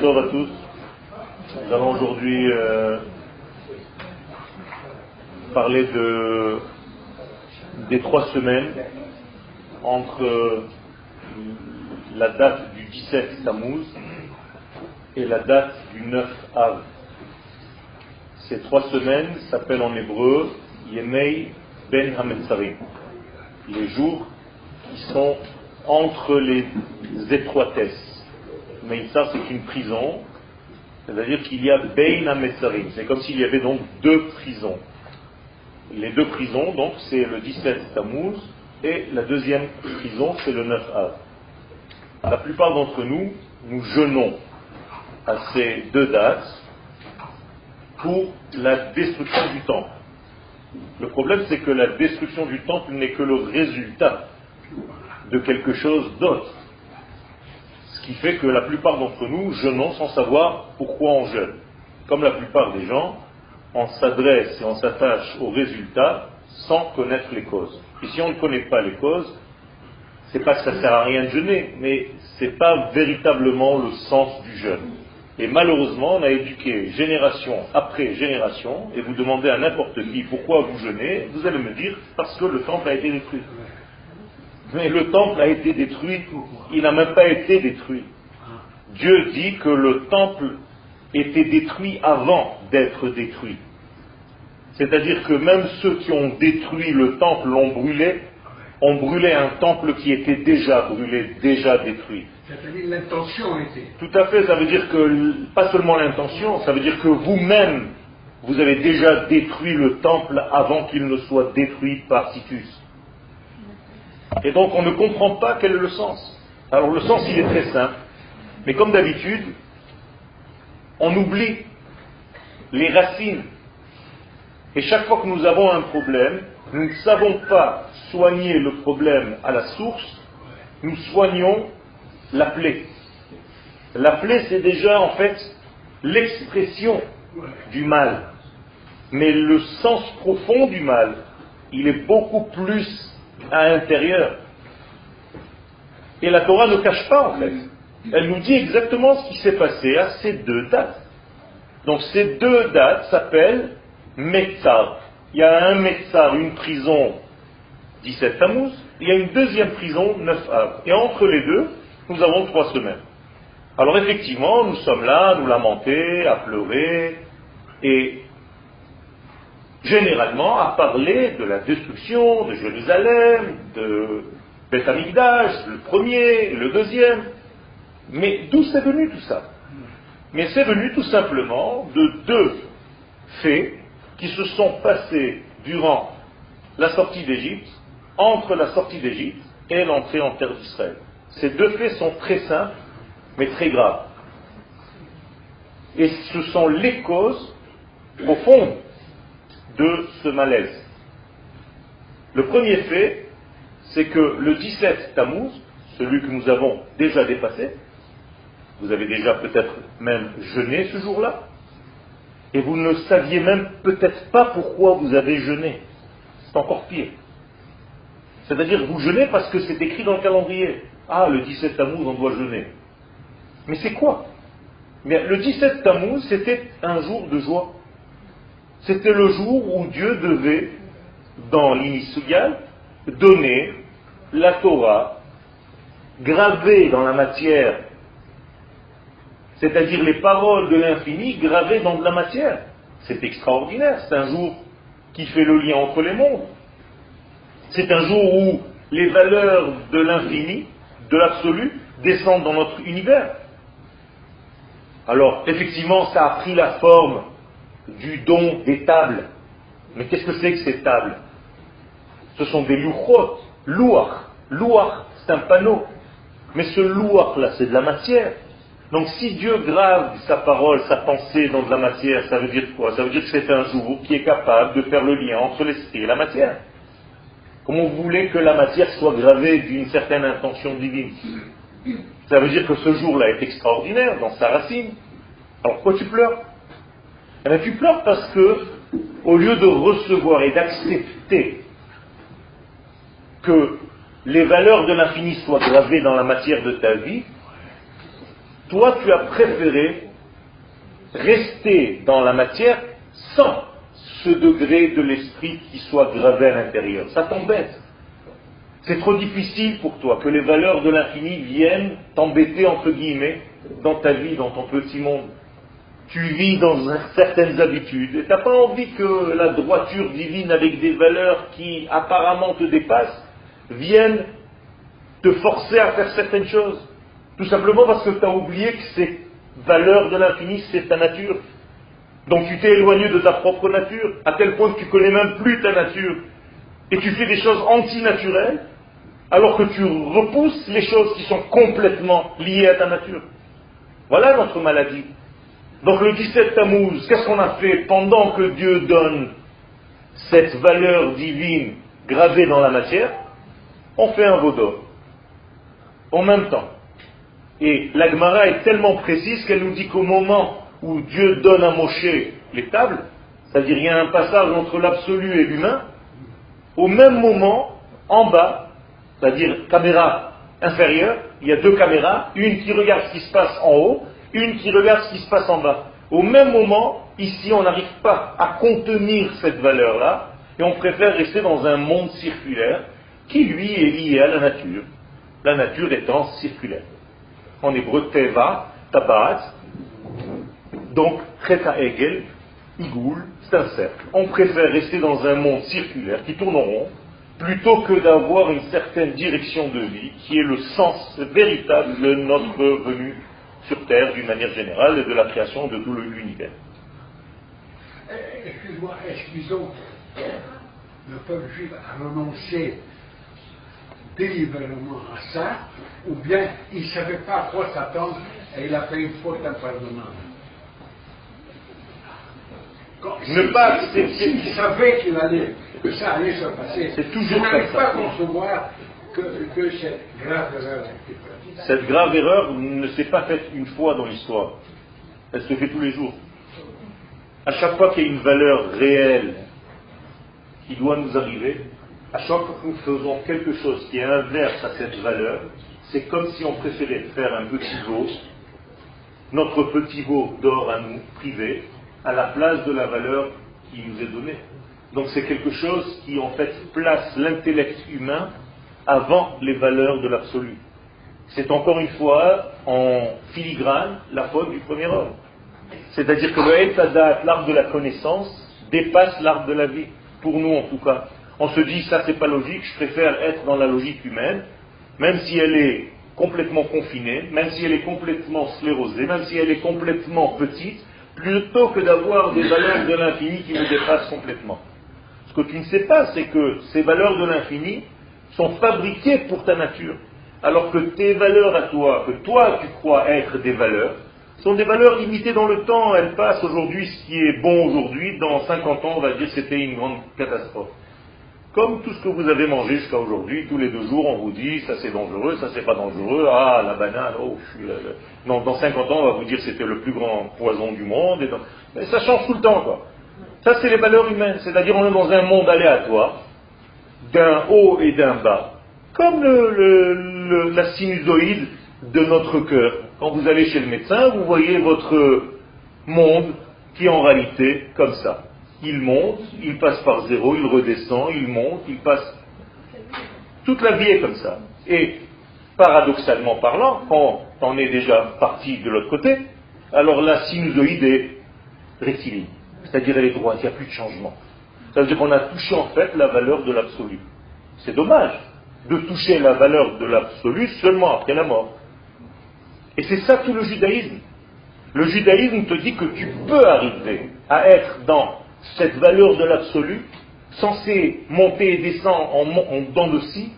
Tov, à tous. Nous allons aujourd'hui euh, parler de, des trois semaines entre la date du 17 Tammuz et la date du 9 Av. Ces trois semaines s'appellent en hébreu Yemei Ben Hametzarim, les jours qui sont entre les étroitesses. ça c'est une prison, c'est-à-dire qu'il y a Bein Hametzarim, c'est comme s'il y avait donc deux prisons. Les deux prisons, donc, c'est le 17 Tammuz et la deuxième prison, c'est le 9 Av. La plupart d'entre nous, nous jeûnons à ces deux dates pour la destruction du temple. Le problème, c'est que la destruction du temple n'est que le résultat de quelque chose d'autre. Ce qui fait que la plupart d'entre nous jeûnons sans savoir pourquoi on jeûne. Comme la plupart des gens, on s'adresse et on s'attache au résultat sans connaître les causes. Et si on ne connaît pas les causes, c'est pas que ça sert à rien de jeûner, mais c'est pas véritablement le sens du jeûne. Et malheureusement, on a éduqué génération après génération, et vous demandez à n'importe qui pourquoi vous jeûnez, vous allez me dire parce que le temple a été détruit. Mais le temple a été détruit, il n'a même pas été détruit. Dieu dit que le temple était détruit avant d'être détruit. C'est-à-dire que même ceux qui ont détruit le temple l'ont brûlé, ont brûlé un temple qui était déjà brûlé, déjà détruit. C'est-à-dire l'intention était. Tout à fait, ça veut dire que, pas seulement l'intention, ça veut dire que vous-même, vous avez déjà détruit le temple avant qu'il ne soit détruit par Titus. Et donc on ne comprend pas quel est le sens. Alors le sens, il est très simple. Mais comme d'habitude, on oublie les racines. Et chaque fois que nous avons un problème, nous ne savons pas soigner le problème à la source, nous soignons la plaie. La plaie, c'est déjà en fait l'expression du mal. Mais le sens profond du mal, il est beaucoup plus à l'intérieur. Et la Torah ne cache pas en fait. Elle nous dit exactement ce qui s'est passé à ces deux dates. Donc ces deux dates s'appellent Metzar. Il y a un Metzar, une prison 17 Tammuz, il y a une deuxième prison 9 Av. Et entre les deux, nous avons trois semaines. Alors effectivement, nous sommes là à nous lamenter, à pleurer, et généralement à parler de la destruction de Jérusalem, de Beth le premier, le deuxième. Mais d'où c'est venu tout ça? Mais c'est venu tout simplement de deux faits qui se sont passés durant la sortie d'Égypte, entre la sortie d'Égypte et l'entrée en terre d'Israël. Ces deux faits sont très simples, mais très graves. Et ce sont les causes profondes de ce malaise. Le premier fait, c'est que le 17 Tammuz, celui que nous avons déjà dépassé, vous avez déjà peut-être même jeûné ce jour-là, et vous ne saviez même peut-être pas pourquoi vous avez jeûné. C'est encore pire. C'est-à-dire vous jeûnez parce que c'est écrit dans le calendrier. Ah, le 17 Tammuz, on doit jeûner. Mais c'est quoi? Mais Le 17 Tammuz, c'était un jour de joie. C'était le jour où Dieu devait, dans l'initial, donner la Torah gravée dans la matière, c'est-à-dire les paroles de l'infini gravées dans de la matière. C'est extraordinaire, c'est un jour qui fait le lien entre les mondes. C'est un jour où les valeurs de l'infini de l'absolu descendent dans notre univers. Alors, effectivement, ça a pris la forme du don des tables. Mais qu'est-ce que c'est que ces tables? Ce sont des louchot, louach. Louach, c'est un panneau. Mais ce louach-là, c'est de la matière. Donc si Dieu grave sa parole, sa pensée dans de la matière, ça veut dire quoi? Ça veut dire que c'est un jour qui est capable de faire le lien entre l'esprit et la matière. Comment vous voulez que la matière soit gravée d'une certaine intention divine Ça veut dire que ce jour-là est extraordinaire dans sa racine. Alors pourquoi tu pleures? Eh bien tu pleures parce que, au lieu de recevoir et d'accepter que les valeurs de l'infini soient gravées dans la matière de ta vie, Toi, tu as préféré rester dans la matière sans ce degré de l'esprit qui soit gravé à l'intérieur. Ça t'embête. C'est trop difficile pour toi que les valeurs de l'infini viennent t'embêter, entre guillemets, dans ta vie, dans ton petit monde. Tu vis dans certaines habitudes et tu n'as pas envie que la droiture divine avec des valeurs qui apparemment te dépassent viennent te forcer à faire certaines choses. Tout simplement parce que tu as oublié que ces valeurs de l'infini, c'est ta nature. Donc tu t'es éloigné de ta propre nature, à tel point que tu connais même plus ta nature. Et tu fais des choses antinaturelles, alors que tu repousses les choses qui sont complètement liées à ta nature. Voilà notre maladie. Donc le 17 Tammuz, qu'est-ce qu'on a fait pendant que Dieu donne cette valeur divine gravée dans la matière? On fait un vaudor. En même temps. Et l'Agmara est tellement précise qu'elle nous dit qu'au moment où Dieu donne à Moshe les tables, c'est-à-dire il y a un passage entre l'absolu et l'humain, au même moment, en bas, c'est-à-dire caméra inférieure, il y a deux caméras, une qui regarde ce qui se passe en haut, une qui regarde ce qui se passe en bas. Au même moment, ici, on n'arrive pas à contenir cette valeur-là, et on préfère rester dans un monde circulaire qui, lui, est lié à la nature, la nature étant circulaire. En hébreu, teva, tabat, donc Kreta Egel, Igoul, c'est un cercle. On préfère rester dans un monde circulaire qui tourne en rond, plutôt que d'avoir une certaine direction de vie qui est le sens véritable de notre venue sur Terre d'une manière générale et de la création de tout l'univers. Eh, excuse-moi, excusons, le peuple juif a renoncé délibérément à ça, ou bien il ne savait pas à quoi s'attendre et il a fait une faute impardonnable. Ne pas accepter. Il savait qu'il allait, que ça allait se passer. C'est toujours n'arrive comme pas à concevoir que, que cette grave erreur a été faite. Cette grave erreur ne s'est pas faite une fois dans l'histoire. Elle se fait tous les jours. À chaque fois qu'il y a une valeur réelle qui doit nous arriver, à chaque fois que nous faisons quelque chose qui est inverse à cette valeur, c'est comme si on préférait faire un petit veau, notre petit veau d'or à nous, privé, à la place de la valeur qui nous est donnée. Donc c'est quelque chose qui en fait place l'intellect humain avant les valeurs de l'absolu. C'est encore une fois en filigrane la faute du premier homme. C'est-à-dire que le Etadat, l'arbre de la connaissance, dépasse l'arbre de la vie. Pour nous en tout cas. On se dit ça c'est pas logique, je préfère être dans la logique humaine, même si elle est complètement confinée, même si elle est complètement sclérosée, même si elle est complètement petite, plutôt que d'avoir des valeurs de l'infini qui nous dépassent complètement. Ce que tu ne sais pas, c'est que ces valeurs de l'infini sont fabriquées pour ta nature. Alors que tes valeurs à toi, que toi tu crois être des valeurs, sont des valeurs limitées dans le temps. Elles passent aujourd'hui, ce qui est bon aujourd'hui, dans 50 ans, on va dire que c'était une grande catastrophe. Comme tout ce que vous avez mangé jusqu'à aujourd'hui, tous les deux jours, on vous dit ça c'est dangereux, ça c'est pas dangereux, ah la banane, oh, je suis là, là. Non, dans 50 ans, on va vous dire que c'était le plus grand poison du monde. Mais ça change tout le temps, quoi. Ça, c'est les valeurs humaines. C'est-à-dire, on est dans un monde aléatoire, d'un haut et d'un bas, comme le- la sinusoïde de notre cœur. Quand vous allez chez le médecin, vous voyez votre monde qui est en réalité comme ça. Il monte, il passe par zéro, il redescend, il monte, il passe. Toute la vie est comme ça. Et paradoxalement parlant, quand on est déjà parti de l'autre côté, alors la sinusoïde est rectiligne. C'est-à-dire elle est droite, il n'y a plus de changement. Ça veut dire qu'on a touché en fait la valeur de l'absolu. C'est dommage de toucher la valeur de l'absolu seulement après la mort. Et c'est ça tout le judaïsme. Le judaïsme te dit que tu peux arriver à être dans cette valeur de l'absolu, censé monter et descendre en, en de scie,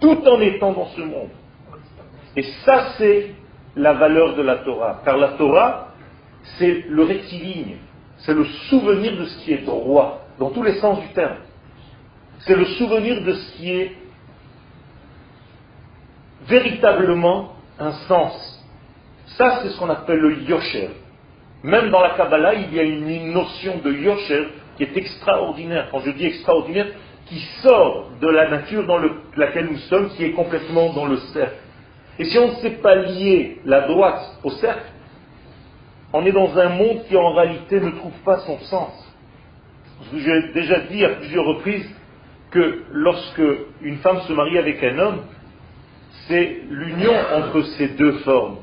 tout en étant dans ce monde. Et ça, c'est la valeur de la Torah. Car la Torah, c'est le rectiligne, c'est le souvenir de ce qui est droit, dans tous les sens du terme. C'est le souvenir de ce qui est véritablement un sens. Ça, c'est ce qu'on appelle le yosher. Même dans la Kabbalah, il y a une notion de yosher qui est extraordinaire. Quand je dis extraordinaire, qui sort de la nature dans le- laquelle nous sommes, qui est complètement dans le cercle. Et si on ne sait pas lier la droite au cercle, on est dans un monde qui en réalité ne trouve pas son sens. J'ai déjà dit à plusieurs reprises que lorsque une femme se marie avec un homme, c'est l'union entre ces deux formes.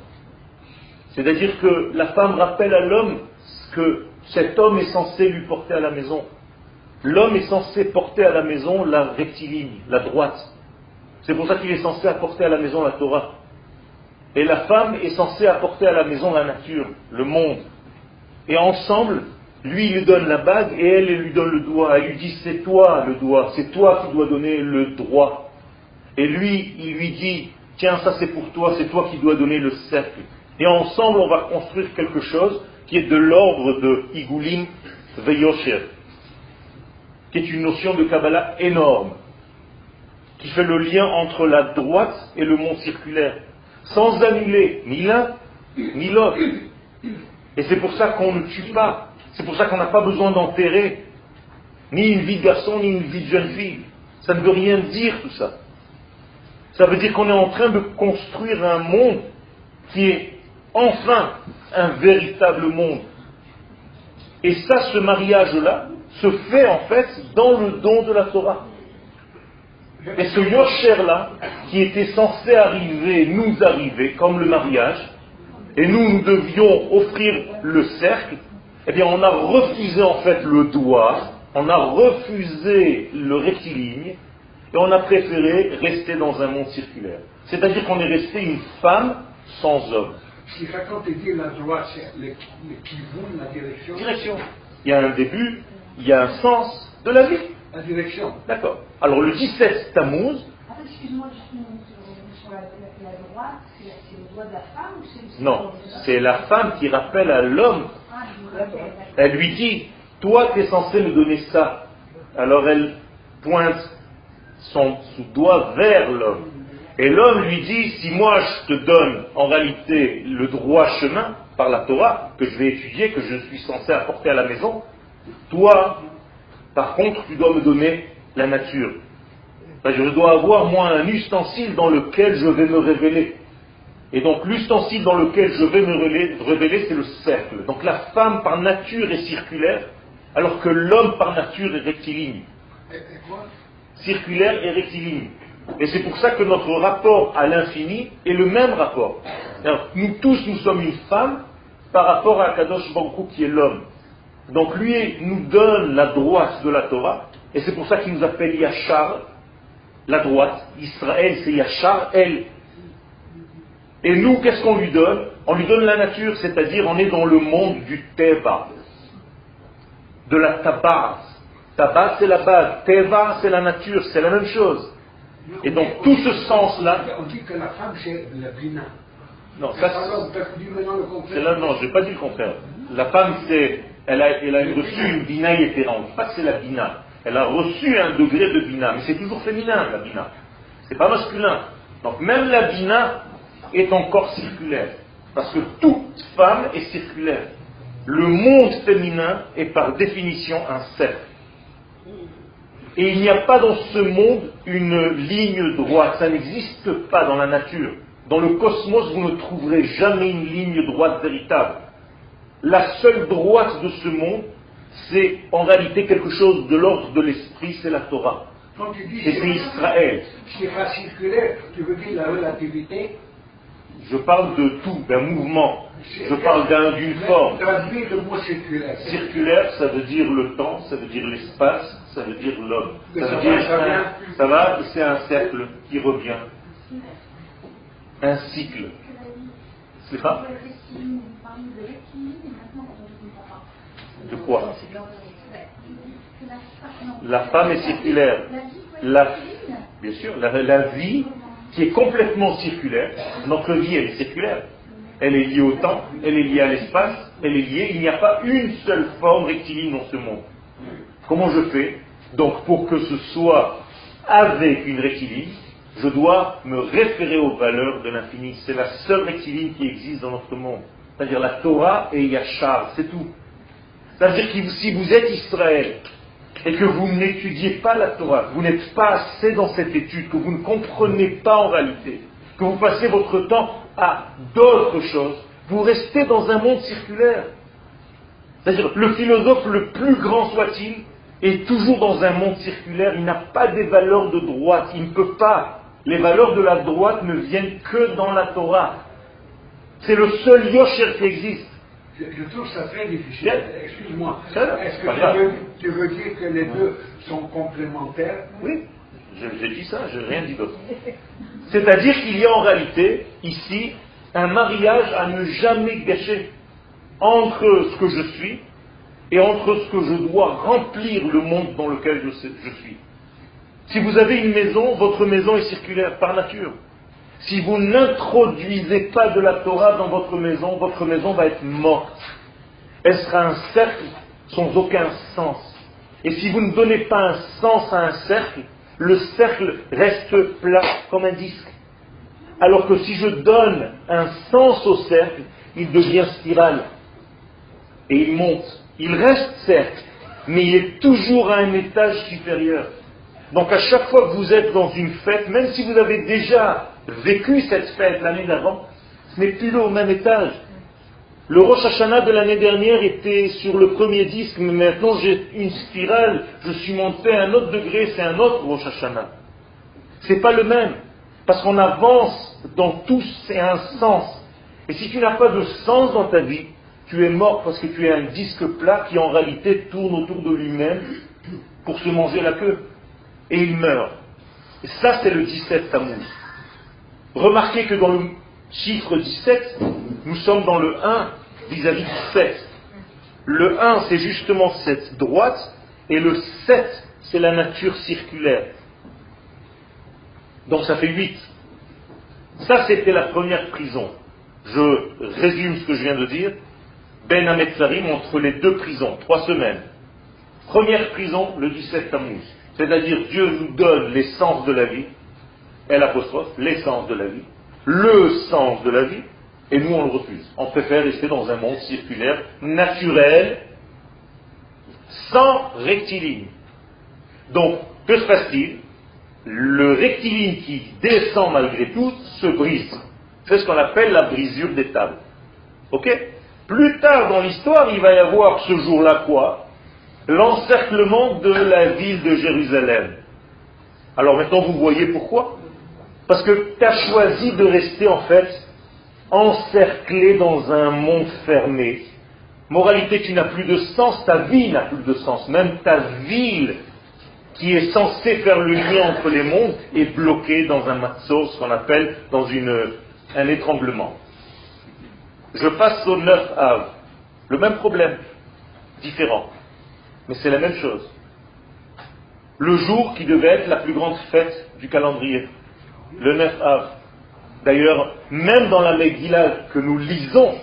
C'est-à-dire que la femme rappelle à l'homme ce que cet homme est censé lui porter à la maison. L'homme est censé porter à la maison la rectiligne, la droite. C'est pour ça qu'il est censé apporter à la maison la Torah. Et la femme est censée apporter à la maison la nature, le monde. Et ensemble, lui, lui donne la bague et elle, lui donne le doigt. Elle lui dit, c'est toi le doigt, c'est toi qui dois donner le droit. Et lui, il lui dit, tiens, ça c'est pour toi, c'est toi qui dois donner le cercle. Et ensemble, on va construire quelque chose qui est de l'ordre de Igulim Veyosher, qui est une notion de Kabbalah énorme, qui fait le lien entre la droite et le monde circulaire sans annuler ni l'un ni l'autre. Et c'est pour ça qu'on ne tue pas. C'est pour ça qu'on n'a pas besoin d'enterrer ni une vie de garçon ni une vie de jeune fille. Ça ne veut rien dire tout ça. Ça veut dire qu'on est en train de construire un monde qui est enfin un véritable monde. Et ça, ce mariage-là, se fait en fait dans le don de la Torah. Et ce Yosher-là, qui était censé arriver, nous arriver, comme le mariage, et nous, nous devions offrir le cercle, eh bien, on a refusé en fait le doigt, on a refusé le rectiligne, et on a préféré rester dans un monde circulaire. C'est-à-dire qu'on est resté une femme sans homme. Si quand tu dis la droite, c'est le, le la direction. Direction. Il y a un début, il y a un sens de la vie. La direction. D'accord. Alors le 17 Tammuz. Excuse-moi, sur la, droite, c'est le doigt de la femme ou c'est Non, c'est la femme qui rappelle à l'homme. Elle lui dit Toi, tu es censé me donner ça. Alors elle pointe son, doigt vers l'homme. Et l'homme lui dit Si moi je te donne en réalité le droit chemin par la Torah, que je vais étudier, que je suis censé apporter à la maison, toi, par contre, tu dois me donner la nature. je dois avoir, moi, un ustensile dans lequel je vais me révéler. Et donc, l'ustensile dans lequel je vais me révéler, c'est le cercle. Donc, la femme, par nature, est circulaire, alors que l'homme, par nature, est rectiligne. Circulaire et rectiligne. Et c'est pour ça que notre rapport à l'infini est le même rapport. nous tous, nous sommes une femme par rapport à Kadosh Baruch qui est l'homme. Donc lui nous donne la droite de la Torah, et c'est pour ça qu'il nous appelle Yachar, la droite. Israël, c'est Yachar, elle. Et nous, qu'est-ce qu'on lui donne On lui donne la nature, c'est-à-dire on est dans le monde du Teva, de la Tabaz. Tabaz, c'est la base. Teva, c'est la nature, c'est la même chose. Et donc tout ce sens-là. On dit que la femme, c'est la bina. Non, ça, c'est là, non, je n'ai pas dit le contraire. La femme, c'est elle a, reçu une bina éthérante. Pas que c'est la bina. Elle a reçu un degré de bina, mais c'est toujours féminin, la bina. C'est pas masculin. Donc même la bina est encore circulaire. Parce que toute femme est circulaire. Le monde féminin est par définition un cercle. Et il n'y a pas dans ce monde une ligne droite. Ça n'existe pas dans la nature. Dans le cosmos, vous ne trouverez jamais une ligne droite véritable la seule droite de ce monde, c'est en réalité quelque chose de l'ordre de l'esprit, c'est la Torah. Et c'est Israël. C'est pas circulaire, tu veux dire la relativité Je parle de tout, d'un mouvement. Je parle d'une forme. Circulaire, ça veut dire le temps, ça veut dire l'espace, ça veut dire l'homme. Ça veut dire ça va, c'est un cercle qui revient. Un cycle. C'est pas? De quoi? La femme est circulaire. La, bien sûr, la, vie qui est complètement circulaire, notre vie elle est circulaire. Elle est liée au temps, elle est liée à l'espace, elle est liée, il n'y a pas une seule forme rectiligne dans ce monde. Comment je fais? Donc pour que ce soit avec une rectiligne, je dois me référer aux valeurs de l'infini. C'est la seule rectiligne qui existe dans notre monde. C'est-à-dire la Torah et Yachar, c'est tout. C'est-à-dire que si vous êtes Israël et que vous n'étudiez pas la Torah, vous n'êtes pas assez dans cette étude, que vous ne comprenez pas en réalité que vous passez votre temps à d'autres choses, vous restez dans un monde circulaire. C'est-à-dire, le philosophe le plus grand soit-il est toujours dans un monde circulaire, il n'a pas des valeurs de droite, il ne peut pas. Les valeurs de la droite ne viennent que dans la Torah. C'est le seul yosher qui existe. Je, trouve ça très difficile. Excuse-moi. Est-ce que tu veux, dire que les deux sont complémentaires? Oui, j'ai dit ça, je n'ai rien dit d'autre. C'est-à-dire qu'il y a en réalité, ici, un mariage à ne jamais gâcher entre ce que je suis et entre ce que je dois remplir le monde dans lequel je, suis. Si vous avez une maison, votre maison est circulaire par nature. Si vous n'introduisez pas de la Torah dans votre maison, votre maison va être morte. Elle sera un cercle sans aucun sens. Et si vous ne donnez pas un sens à un cercle, le cercle reste plat comme un disque. Alors que si je donne un sens au cercle, il devient spirale. Et il monte. Il reste cercle, mais il est toujours à un étage supérieur. Donc à chaque fois que vous êtes dans une fête, même si vous avez déjà vécu cette fête l'année d'avant, ce n'est plus au même étage. Le Rosh Hashanah de l'année dernière était sur le premier disque, mais maintenant j'ai une spirale, je suis monté à un autre degré, c'est un autre Rosh Hashanah. C'est pas le même, parce qu'on avance dans tous, c'est un sens. Et si tu n'as pas de sens dans ta vie, tu es mort parce que tu es un disque plat qui en réalité tourne autour de lui-même pour se manger la queue. Et il meurt. Ça, c'est le 17 Tammuz. Remarquez que dans le chiffre 17, nous sommes dans le 1 vis-à-vis du 7. Le 1, c'est justement cette droite, et le 7, c'est la nature circulaire. Donc ça fait 8. Ça, c'était la première prison. Je résume ce que je viens de dire. Ben Ametzarim entre les deux prisons, trois semaines. Première prison, le 17 Tammuz. C'est-à-dire Dieu nous donne l'essence de la vie, elle apostrophe, l'essence de la vie, le sens de la vie, et nous on le refuse. On préfère rester dans un monde circulaire, naturel, sans rectiligne. Donc, que se passe-t-il? Le rectiligne qui descend malgré tout se brise. C'est ce qu'on appelle la brisure des tables. Ok? Plus tard dans l'histoire, il va y avoir ce jour-là quoi? L'encerclement de la ville de Jérusalem. Alors maintenant, vous voyez pourquoi? Parce que tu as choisi de rester en fait encerclé dans un monde fermé. Moralité, tu n'as plus de sens, ta vie n'a plus de sens. Même ta ville, qui est censée faire le lien entre les mondes, est bloquée dans un matzo, ce qu'on appelle dans une, un étranglement. Je passe au 9 av. Le même problème, différent. Mais c'est la même chose. Le jour qui devait être la plus grande fête du calendrier, le 9 av. D'ailleurs, même dans la Megillah que nous lisons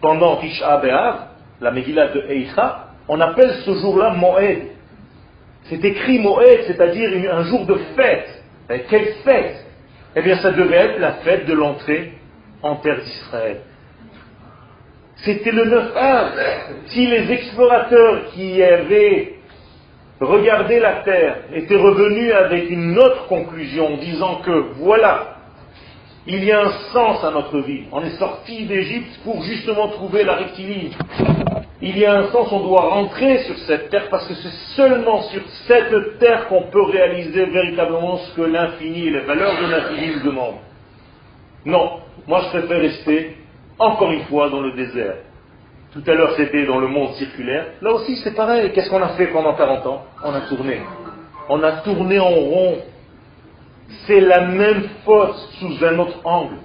pendant Tisha B'Av, la Megillah de Eicha, on appelle ce jour-là Moed. C'est écrit Moed, c'est-à-dire un jour de fête. Quelle fête? Eh bien, ça devait être la fête de l'entrée en terre d'Israël. C'était le 9 av. Si les explorateurs qui avaient regardé la terre étaient revenus avec une autre conclusion, disant que voilà, il y a un sens à notre vie. On est sorti d'Égypte pour justement trouver la rectiligne. Il y a un sens, on doit rentrer sur cette terre parce que c'est seulement sur cette terre qu'on peut réaliser véritablement ce que l'infini et les valeurs de l'infini nous demandent. Non, moi je préfère rester encore une fois dans le désert. Tout à l'heure c'était dans le monde circulaire. Là aussi c'est pareil. Qu'est-ce qu'on a fait pendant 40 ans? On a tourné. On a tourné en rond c'est la même faute sous un autre angle.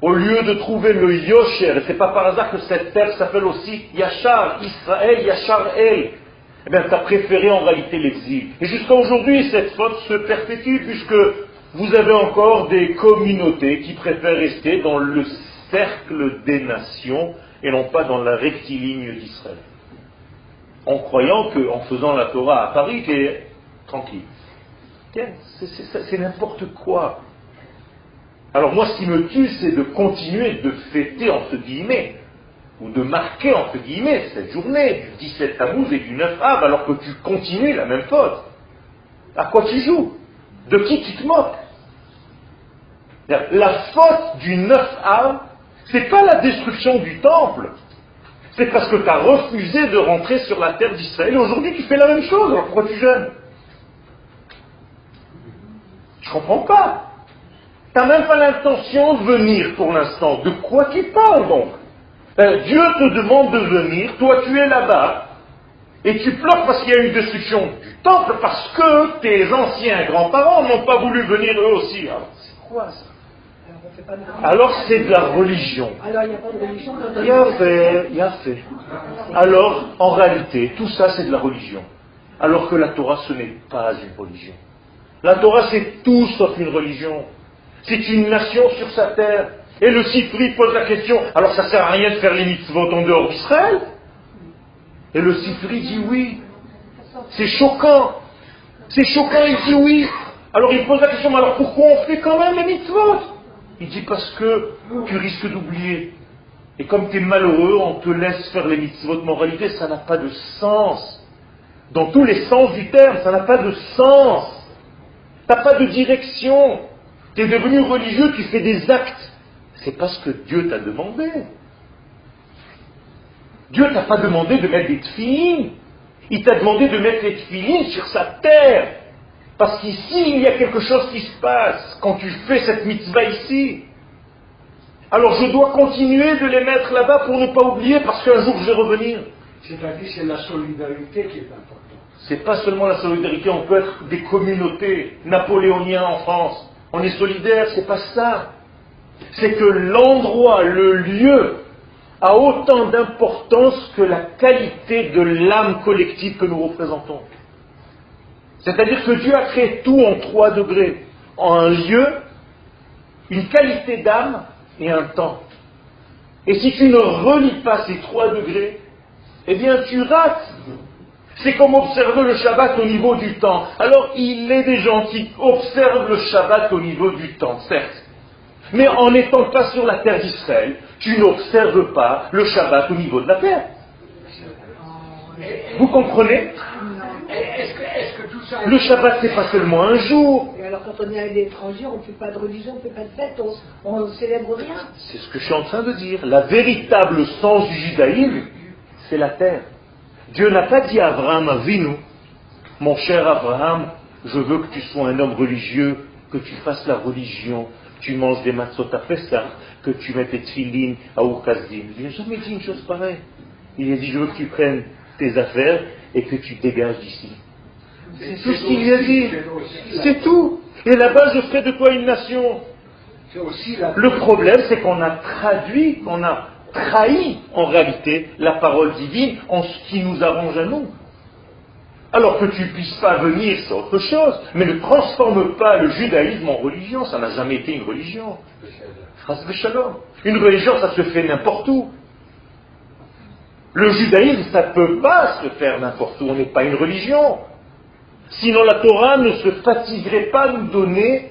Au lieu de trouver le Yosher, et c'est pas par hasard que cette terre s'appelle aussi Yachar, Israël, Yachar El, eh bien, tu as préféré en réalité l'exil. Et jusqu'à aujourd'hui, cette faute se perpétue puisque vous avez encore des communautés qui préfèrent rester dans le cercle des nations et non pas dans la rectiligne d'Israël. En croyant qu'en faisant la Torah à Paris, tu es tranquille. C'est n'importe quoi. Alors moi, ce qui me tue, c'est de continuer de fêter, entre guillemets, ou de marquer, entre guillemets, cette journée du 17 Tammuz et du 9 Av, alors que tu continues la même faute. À quoi tu joues? De qui tu te moques? La faute du 9 âme, c'est pas la destruction du temple. C'est parce que tu as refusé de rentrer sur la terre d'Israël. Aujourd'hui, tu fais la même chose. Alors pourquoi tu gênes Je comprends pas. Tu n'as même pas l'intention de venir pour l'instant. De quoi tu parles donc? Euh, Dieu te demande de venir, toi tu es là-bas, et tu pleures parce qu'il y a une destruction du temple, parce que tes anciens grands-parents n'ont pas voulu venir eux aussi. C'est quoi ça? Alors c'est de la religion. Alors il n'y a pas de religion Il y a fait, il y a fait. Alors en réalité, tout ça c'est de la religion. Alors que la Torah ce n'est pas une religion. La Torah c'est tout sauf une religion. C'est une nation sur sa terre. Et le Sifri pose la question, alors ça sert à rien de faire les mitzvot en dehors d'Israël? Et le Sifri dit oui. C'est choquant. C'est choquant, il dit oui. Alors il pose la question, mais alors pourquoi on fait quand même les mitzvot? Il dit parce que tu risques d'oublier. Et comme tu es malheureux, on te laisse faire les mitzvot. de moralité, ça n'a pas de sens. Dans tous les sens du terme, ça n'a pas de sens. Tu n'as pas de direction. Tu es devenu religieux, tu fais des actes. C'est parce que Dieu t'a demandé. Dieu t'a pas demandé de mettre des tefilines. Il t'a demandé de mettre les tefilines sur sa terre. Parce qu'ici, il y a quelque chose qui se passe quand tu fais cette mitzvah ici. Alors je dois continuer de les mettre là-bas pour ne pas oublier parce qu'un jour je vais revenir. C'est-à-dire c'est la solidarité qui est importante. C'est pas seulement la solidarité, on peut être des communautés napoléoniens en France. On est solidaires, c'est pas ça. C'est que l'endroit, le lieu, a autant d'importance que la qualité de l'âme collective que nous représentons. C'est-à-dire que Dieu a créé tout en trois degrés. En un lieu, une qualité d'âme et un temps. Et si tu ne relis pas ces trois degrés, eh bien tu rates. C'est comme observer le Shabbat au niveau du temps. Alors il est des gens qui observent le Shabbat au niveau du temps, certes. Mais en n'étant pas sur la terre d'Israël, tu n'observes pas le Shabbat au niveau de la terre. Vous comprenez? Le Shabbat, c'est pas seulement un jour. Et alors, quand on est à l'étranger, on ne fait pas de religion, on ne fait pas de fête, on ne célèbre rien. C'est ce que je suis en train de dire. La véritable sens du judaïsme, c'est la terre. Dieu n'a pas dit à Abraham, Avinu, mon cher Abraham, je veux que tu sois un homme religieux, que tu fasses la religion, tu manges des matzot à Pessah, que tu mettes tes tfilines à Urkazdim. Il n'a jamais dit une chose pareille. Il a dit, je veux que tu prennes tes affaires et que tu dégages d'ici. C'est tout ce qu'il a dit. C'est tout. Et là-bas, je ferai de toi une nation. Le problème, c'est qu'on a traduit, qu'on a trahi en réalité la parole divine en ce qui nous arrange à nous. Alors que tu ne puisses pas venir, c'est autre chose, mais ne transforme pas le judaïsme en religion, ça n'a jamais été une religion. Une religion, ça se fait n'importe où. Le judaïsme, ça ne peut pas se faire n'importe où, on n'est pas une religion. Sinon la Torah ne se fatiguerait pas de nous donner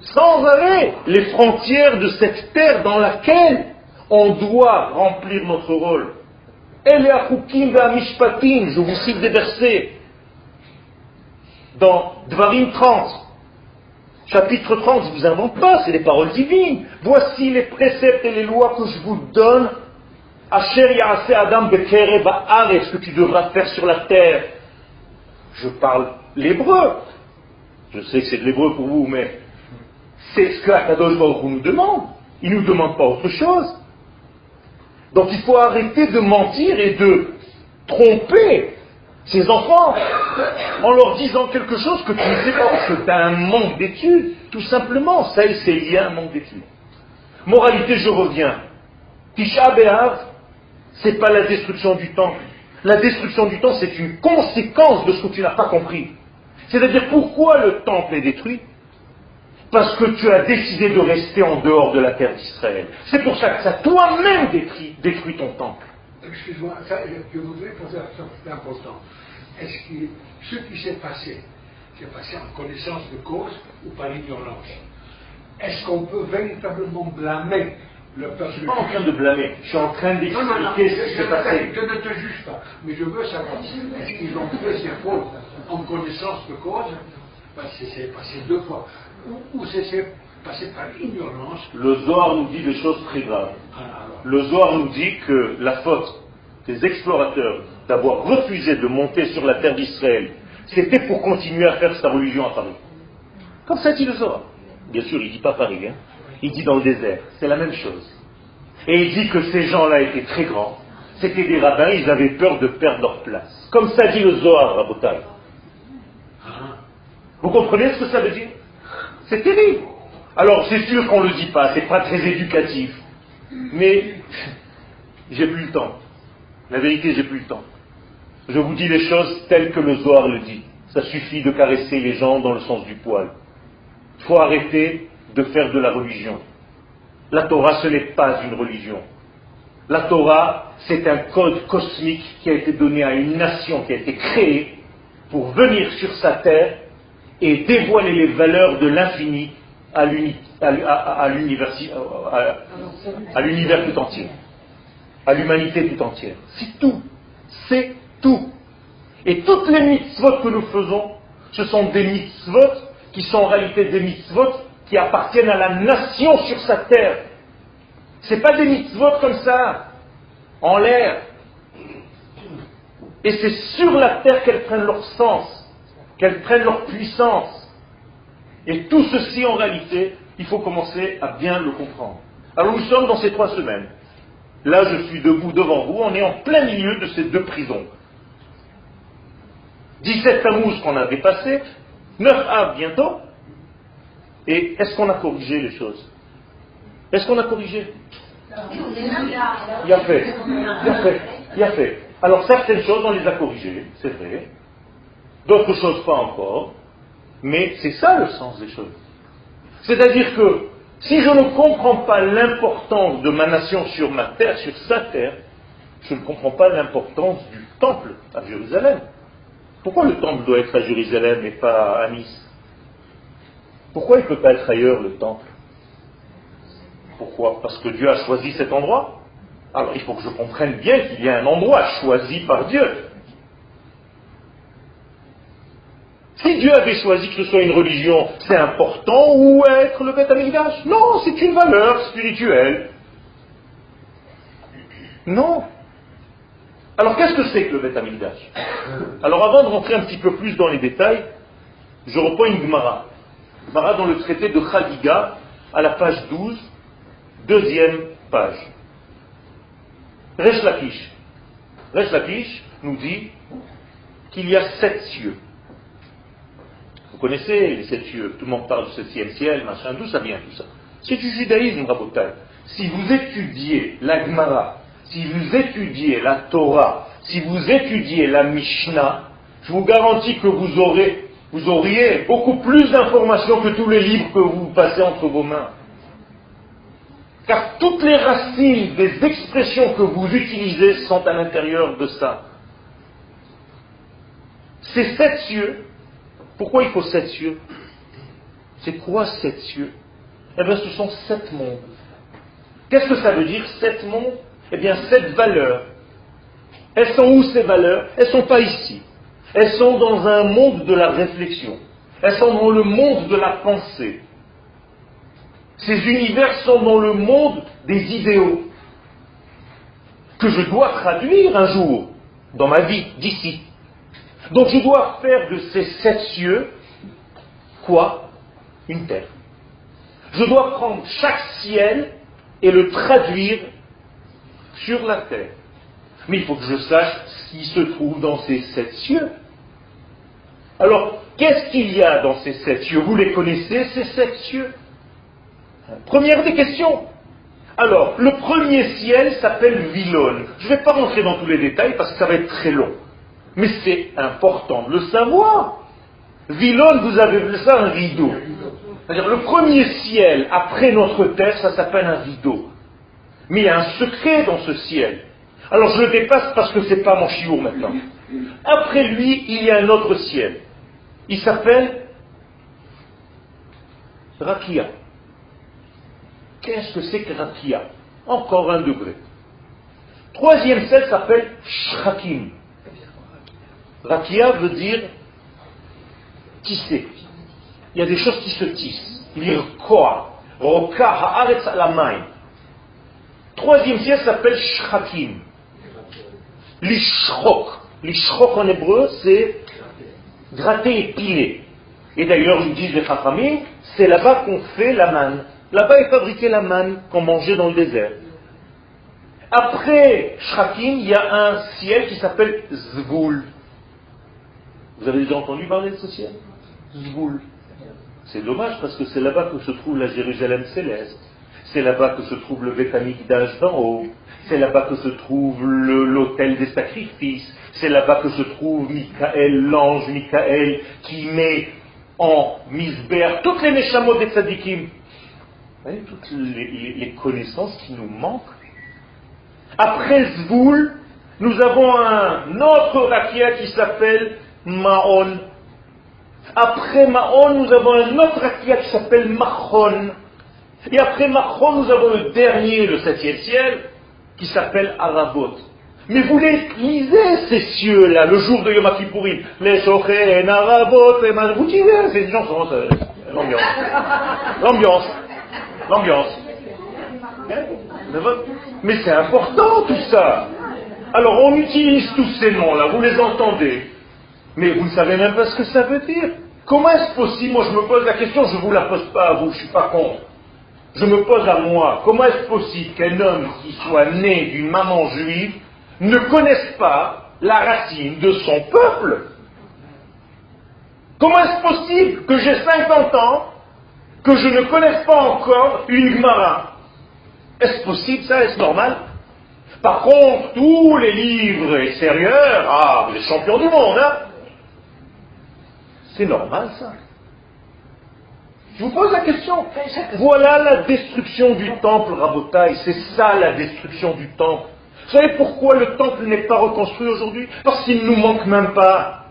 sans arrêt les frontières de cette terre dans laquelle on doit remplir notre rôle. Je vous cite des versets dans Dvarim 30, chapitre 30, je ne vous invente pas, c'est des paroles divines. Voici les préceptes et les lois que je vous donne. Asher Adam ce que tu devras faire sur la terre. Je parle l'hébreu. Je sais que c'est de l'hébreu pour vous, mais c'est ce que Akadosh Baruch nous demande. Il ne nous demande pas autre chose. Donc il faut arrêter de mentir et de tromper ses enfants en leur disant quelque chose que tu ne sais pas, parce que tu as un manque d'études, tout simplement. Ça, c'est lié à un manque d'études. Moralité, je reviens. Tisha B'Av, c'est pas la destruction du temple. La destruction du temple, c'est une conséquence de ce que tu n'as pas compris. C'est-à-dire pourquoi le temple est détruit? Parce que tu as décidé de rester en dehors de la terre d'Israël. C'est pour ça que ça toi-même détruit, ton temple. Excuse-moi, je voudrais poser un question important. Est-ce que ce qui s'est passé, s'est passé en connaissance de cause ou par ignorance? Est-ce qu'on peut véritablement blâmer le Je ne suis pas en train de blâmer, je suis en train d'expliquer ce qui s'est passé. Je ne te juge pas, mais je veux savoir, qu'ils ont fait ces fautes en connaissance de cause Parce que c'est passé deux fois ou, c'est passé par ignorance. Le Zohar nous dit des choses très graves. Ah, Le Zohar nous dit que la faute des explorateurs d'avoir refusé de monter sur la terre d'Israël, c'était pour continuer à faire sa religion à Paris. Comme ça dit le Zohar. Bien sûr, il ne dit pas Paris, hein. Il dit dans le désert. C'est la même chose. Et il dit que ces gens-là étaient très grands. C'était des rabbins, ils avaient peur de perdre leur place. Comme ça dit le Zohar, Rabotai. Vous comprenez ce que ça veut dire? C'est terrible. Alors, c'est sûr qu'on ne le dit pas, c'est pas très éducatif. Mais j'ai plus le temps. La vérité, j'ai plus le temps. Je vous dis les choses telles que le Zohar le dit. Ça suffit de caresser les gens dans le sens du poil. Il faut arrêter de faire de la religion. La Torah, ce n'est pas une religion. La Torah, c'est un code cosmique qui a été donné à une nation, qui a été créée pour venir sur sa terre et dévoiler les valeurs de l'infini à l'univers tout entier, à l'humanité tout entière. C'est tout. C'est tout. Et toutes les mitzvot que nous faisons, ce sont des mitzvot qui sont en réalité des mitzvot qui appartiennent à la nation sur sa terre. Ce pas des mitzvot comme ça, en l'air. Et c'est sur la terre qu'elles prennent leur sens, qu'elles prennent leur puissance. Et tout ceci, en réalité, il faut commencer à bien le comprendre. Alors nous sommes dans ces trois semaines. Là, je suis debout devant vous, on est en plein milieu de ces deux prisons. 17 Tammuz qu'on a dépassé, 9 Av bientôt, et est-ce qu'on a corrigé les choses? Est-ce qu'on a corrigé? Il a fait. Il a fait. Il a fait. Alors certaines choses, on les a corrigées, c'est vrai. D'autres choses, pas encore. Mais c'est ça le sens des choses. C'est-à-dire que si je ne comprends pas l'importance de ma nation sur ma terre, sur sa terre, je ne comprends pas l'importance du temple à Jérusalem. Pourquoi le temple doit être à Jérusalem et pas à Nice? Pourquoi il ne peut pas être ailleurs le temple? Pourquoi? Parce que Dieu a choisi cet endroit? Alors il faut que je comprenne bien qu'il y a un endroit choisi par Dieu. Si Dieu avait choisi que ce soit une religion, c'est important ou être le Beth Amikdash Non, c'est une valeur spirituelle. Non. Alors qu'est-ce que c'est que le Amikdash Alors avant de rentrer un petit peu plus dans les détails, je reprends une Gemara. Gemara dans le traité de Khadiga, à la page 12, deuxième page. Lakish nous dit qu'il y a sept cieux. Vous connaissez les sept cieux, tout le monde parle du septième ciel, machin, d'où ça vient tout ça? C'est du judaïsme, Rabotai. Si vous étudiez la Gemara si vous étudiez la Torah, si vous étudiez la Mishnah, je vous garantis que vous aurez, vous auriez beaucoup plus d'informations que tous les livres que vous passez entre vos mains. Car toutes les racines des expressions que vous utilisez sont à l'intérieur de ça. Ces sept cieux, pourquoi il faut sept cieux? C'est quoi sept cieux? Eh bien, ce sont sept mondes. Qu'est-ce que ça veut dire, sept mondes? Eh bien, cette valeur, elles sont où ces valeurs? Elles ne sont pas ici. Elles sont dans un monde de la réflexion. Elles sont dans le monde de la pensée. Ces univers sont dans le monde des idéaux que je dois traduire un jour dans ma vie d'ici. Donc je dois faire de ces sept cieux quoi? Une terre. Je dois prendre chaque ciel et le traduire sur la terre. Mais il faut que je sache ce qui se trouve dans ces sept cieux. Alors, qu'est-ce qu'il y a dans ces sept cieux? Vous les connaissez, ces sept cieux? Première des questions. Alors, le premier ciel s'appelle Vilone. Je ne vais pas rentrer dans tous les détails parce que ça va être très long. Mais c'est important de le savoir. Vilone, vous avez vu ça un rideau. C'est-à-dire, le premier ciel après notre terre, ça s'appelle un rideau. Mais il y a un secret dans ce ciel. Alors je le dépasse parce que ce n'est pas mon chiour maintenant. Après lui, il y a un autre ciel. Il s'appelle Rakia. Qu'est-ce que c'est que Rakia? Encore un degré. Troisième ciel s'appelle Shrakim. Rakia veut dire tisser. Il y a des choses qui se tissent. Lirkoa. Roka haaretz alamai. Troisième siècle s'appelle shrakim. Lishrok. Lishrok en hébreu, c'est gratter et piler. Et d'ailleurs, ils disent les Chachamim, c'est là-bas qu'on fait la manne. Là-bas est fabriquée la manne qu'on mangeait dans le désert. Après Shrakim, il y a un ciel qui s'appelle Zvoul. Vous avez déjà entendu parler de ce ciel? Zvoul. C'est dommage parce que c'est là-bas que se trouve la Jérusalem céleste. C'est là-bas que se trouve le d'âge d'en. C'est là-bas que se trouve l'autel des sacrifices. C'est là-bas que se trouve Michael, l'ange Michael, qui met en misbère toutes les méchamos des tzadikim. Vous voyez, toutes les, connaissances qui nous manquent. Après Zvoul, nous avons un autre rakia qui s'appelle Maon. Après Maon, nous avons un autre rakia qui s'appelle Machon. Et après Machon, nous avons le dernier, le septième ciel, qui s'appelle Arabot. Mais vous les lisez, ces cieux-là, le jour de Yom Kippourim. Les Shochen, Arabot, les Vous tirez, ces gens sont... Euh, l'ambiance. L'ambiance. L'ambiance. Mais c'est important tout ça. Alors on utilise tous ces noms-là, vous les entendez. Mais vous ne savez même pas ce que ça veut dire. Comment est-ce possible? Moi je me pose la question, je ne vous la pose pas à vous, je ne suis pas con. Je me pose à moi, comment est-ce possible qu'un homme qui soit né d'une maman juive ne connaisse pas la racine de son peuple Comment est-ce possible que j'ai 50 ans, que je ne connaisse pas encore une Gemara Est-ce possible ça Est-ce normal? Par contre, tous les livres extérieurs, ah, êtes champions du monde, hein? C'est normal ça je vous pose la question. Voilà la destruction du temple, Rabotaï. C'est ça la destruction du temple. Vous savez pourquoi le temple n'est pas reconstruit aujourd'hui? Parce qu'il ne nous manque même pas.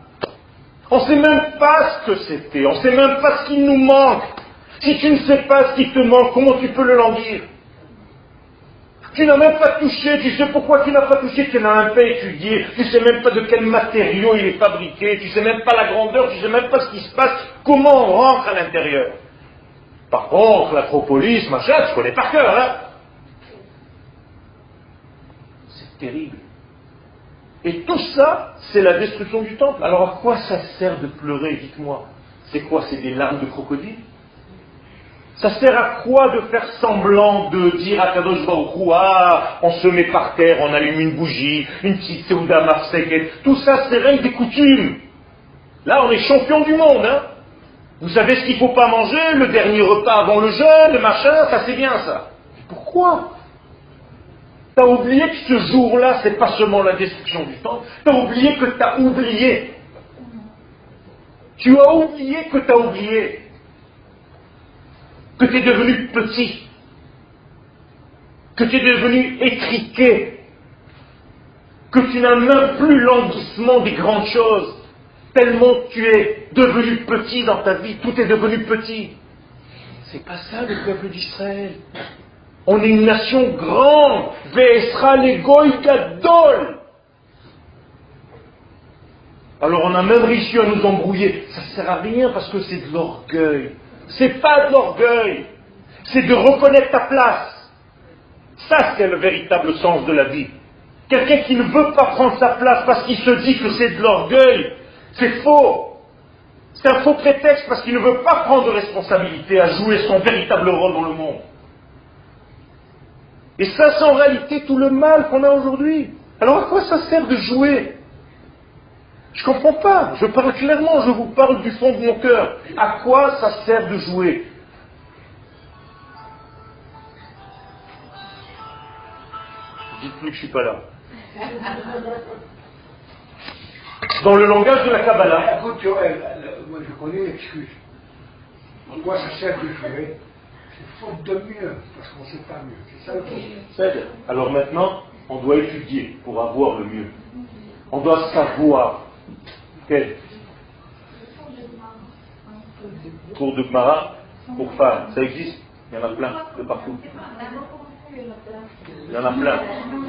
On ne sait même pas ce que c'était. On ne sait même pas ce qui nous manque. Si tu ne sais pas ce qui te manque, comment tu peux le languir? Tu n'as même pas touché, tu sais pourquoi tu n'as pas touché, tu n'as même pas étudié, tu ne sais même pas de quel matériau il est fabriqué, tu ne sais même pas la grandeur, tu ne sais même pas ce qui se passe, comment on rentre à l'intérieur? Par contre, l'acropolis, machin, je connais par cœur, hein C'est terrible. Et tout ça, c'est la destruction du temple. Alors à quoi ça sert de pleurer, dites-moi? C'est quoi C'est des larmes de crocodile? Ça sert à quoi de faire semblant de dire à Kadosh Baruch ah, on se met par terre, on allume une bougie, une petite Seuda Marsek, tout ça c'est rien des coutumes. Là on est champion du monde, hein vous savez ce qu'il ne faut pas manger, le dernier repas avant le jeûne, le machin, ça c'est bien ça. Pourquoi? Tu as oublié que ce jour-là, c'est pas seulement la destruction du temps, tu as oublié que tu as oublié. Tu as oublié que tu as oublié. Que tu es devenu petit. Que tu es devenu étriqué. Que tu n'as même plus l'enguissement des grandes choses tellement tu es devenu petit dans ta vie, tout est devenu petit. C'est pas ça le peuple d'Israël. On est une nation grande. Alors on a même réussi à nous embrouiller. Ça ne sert à rien parce que c'est de l'orgueil. C'est pas de l'orgueil. C'est de reconnaître ta place. Ça, c'est le véritable sens de la vie. Quelqu'un qui ne veut pas prendre sa place parce qu'il se dit que c'est de l'orgueil, c'est faux. C'est un faux prétexte parce qu'il ne veut pas prendre de responsabilité à jouer son véritable rôle dans le monde. Et ça, c'est en réalité tout le mal qu'on a aujourd'hui. Alors à quoi ça sert de jouer? Je ne comprends pas. Je parle clairement, je vous parle du fond de mon cœur. À quoi ça sert de jouer? Dites plus que je ne suis pas là. dans le langage de la Kabbalah. Écoute, Joël, moi je connais l'excuse. En quoi ça sert de jouer? C'est faute de mieux, parce qu'on ne sait pas mieux. C'est ça le problème. Alors maintenant, on doit étudier pour avoir le mieux. On doit savoir. Quel Cours de Gmara pour femmes, ça existe Il y en a plein de partout. Il y en a plein.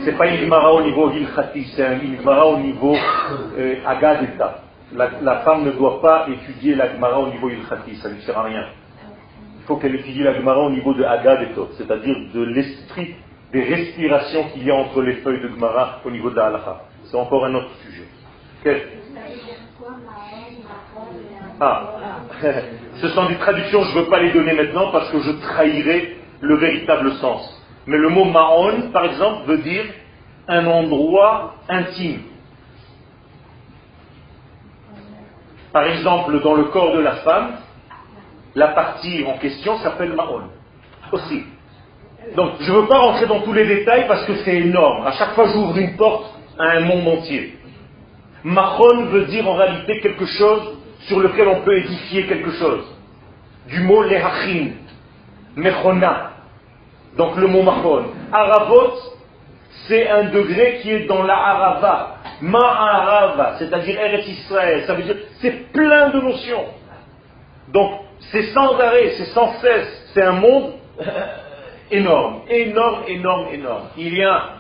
C'est pas une Gemara au niveau Hilchati, c'est une Gemara au niveau euh, Agadeta. La, femme ne doit pas étudier la Gemara au niveau Hilchati, ça ne lui sert à rien. Faut qu'elle étudie la Gemara au niveau de Agad et Tot, c'est-à-dire de l'esprit des respirations qu'il y a entre les feuilles de Gemara au niveau de la. C'est encore un autre sujet. Ah, ce sont des traductions, je ne veux pas les donner maintenant parce que je trahirais le véritable sens. Mais le mot Ma'on, par exemple, veut dire un endroit intime. Par exemple, dans le corps de la femme, la partie en question s'appelle Ma'on. Aussi. Donc, je ne veux pas rentrer dans tous les détails parce que c'est énorme. À chaque fois, j'ouvre une porte à un monde entier. Mahon veut dire en réalité quelque chose sur lequel on peut édifier quelque chose. Du mot lehachin, mechona. Donc le mot mahon. Aravot, c'est un degré qui est dans la arava. Ma'arava, c'est-à-dire Eretz Israël. Ça veut dire, c'est plein de notions. Donc, c'est sans arrêt, c'est sans cesse. C'est un monde énorme, énorme, énorme, énorme. Il y a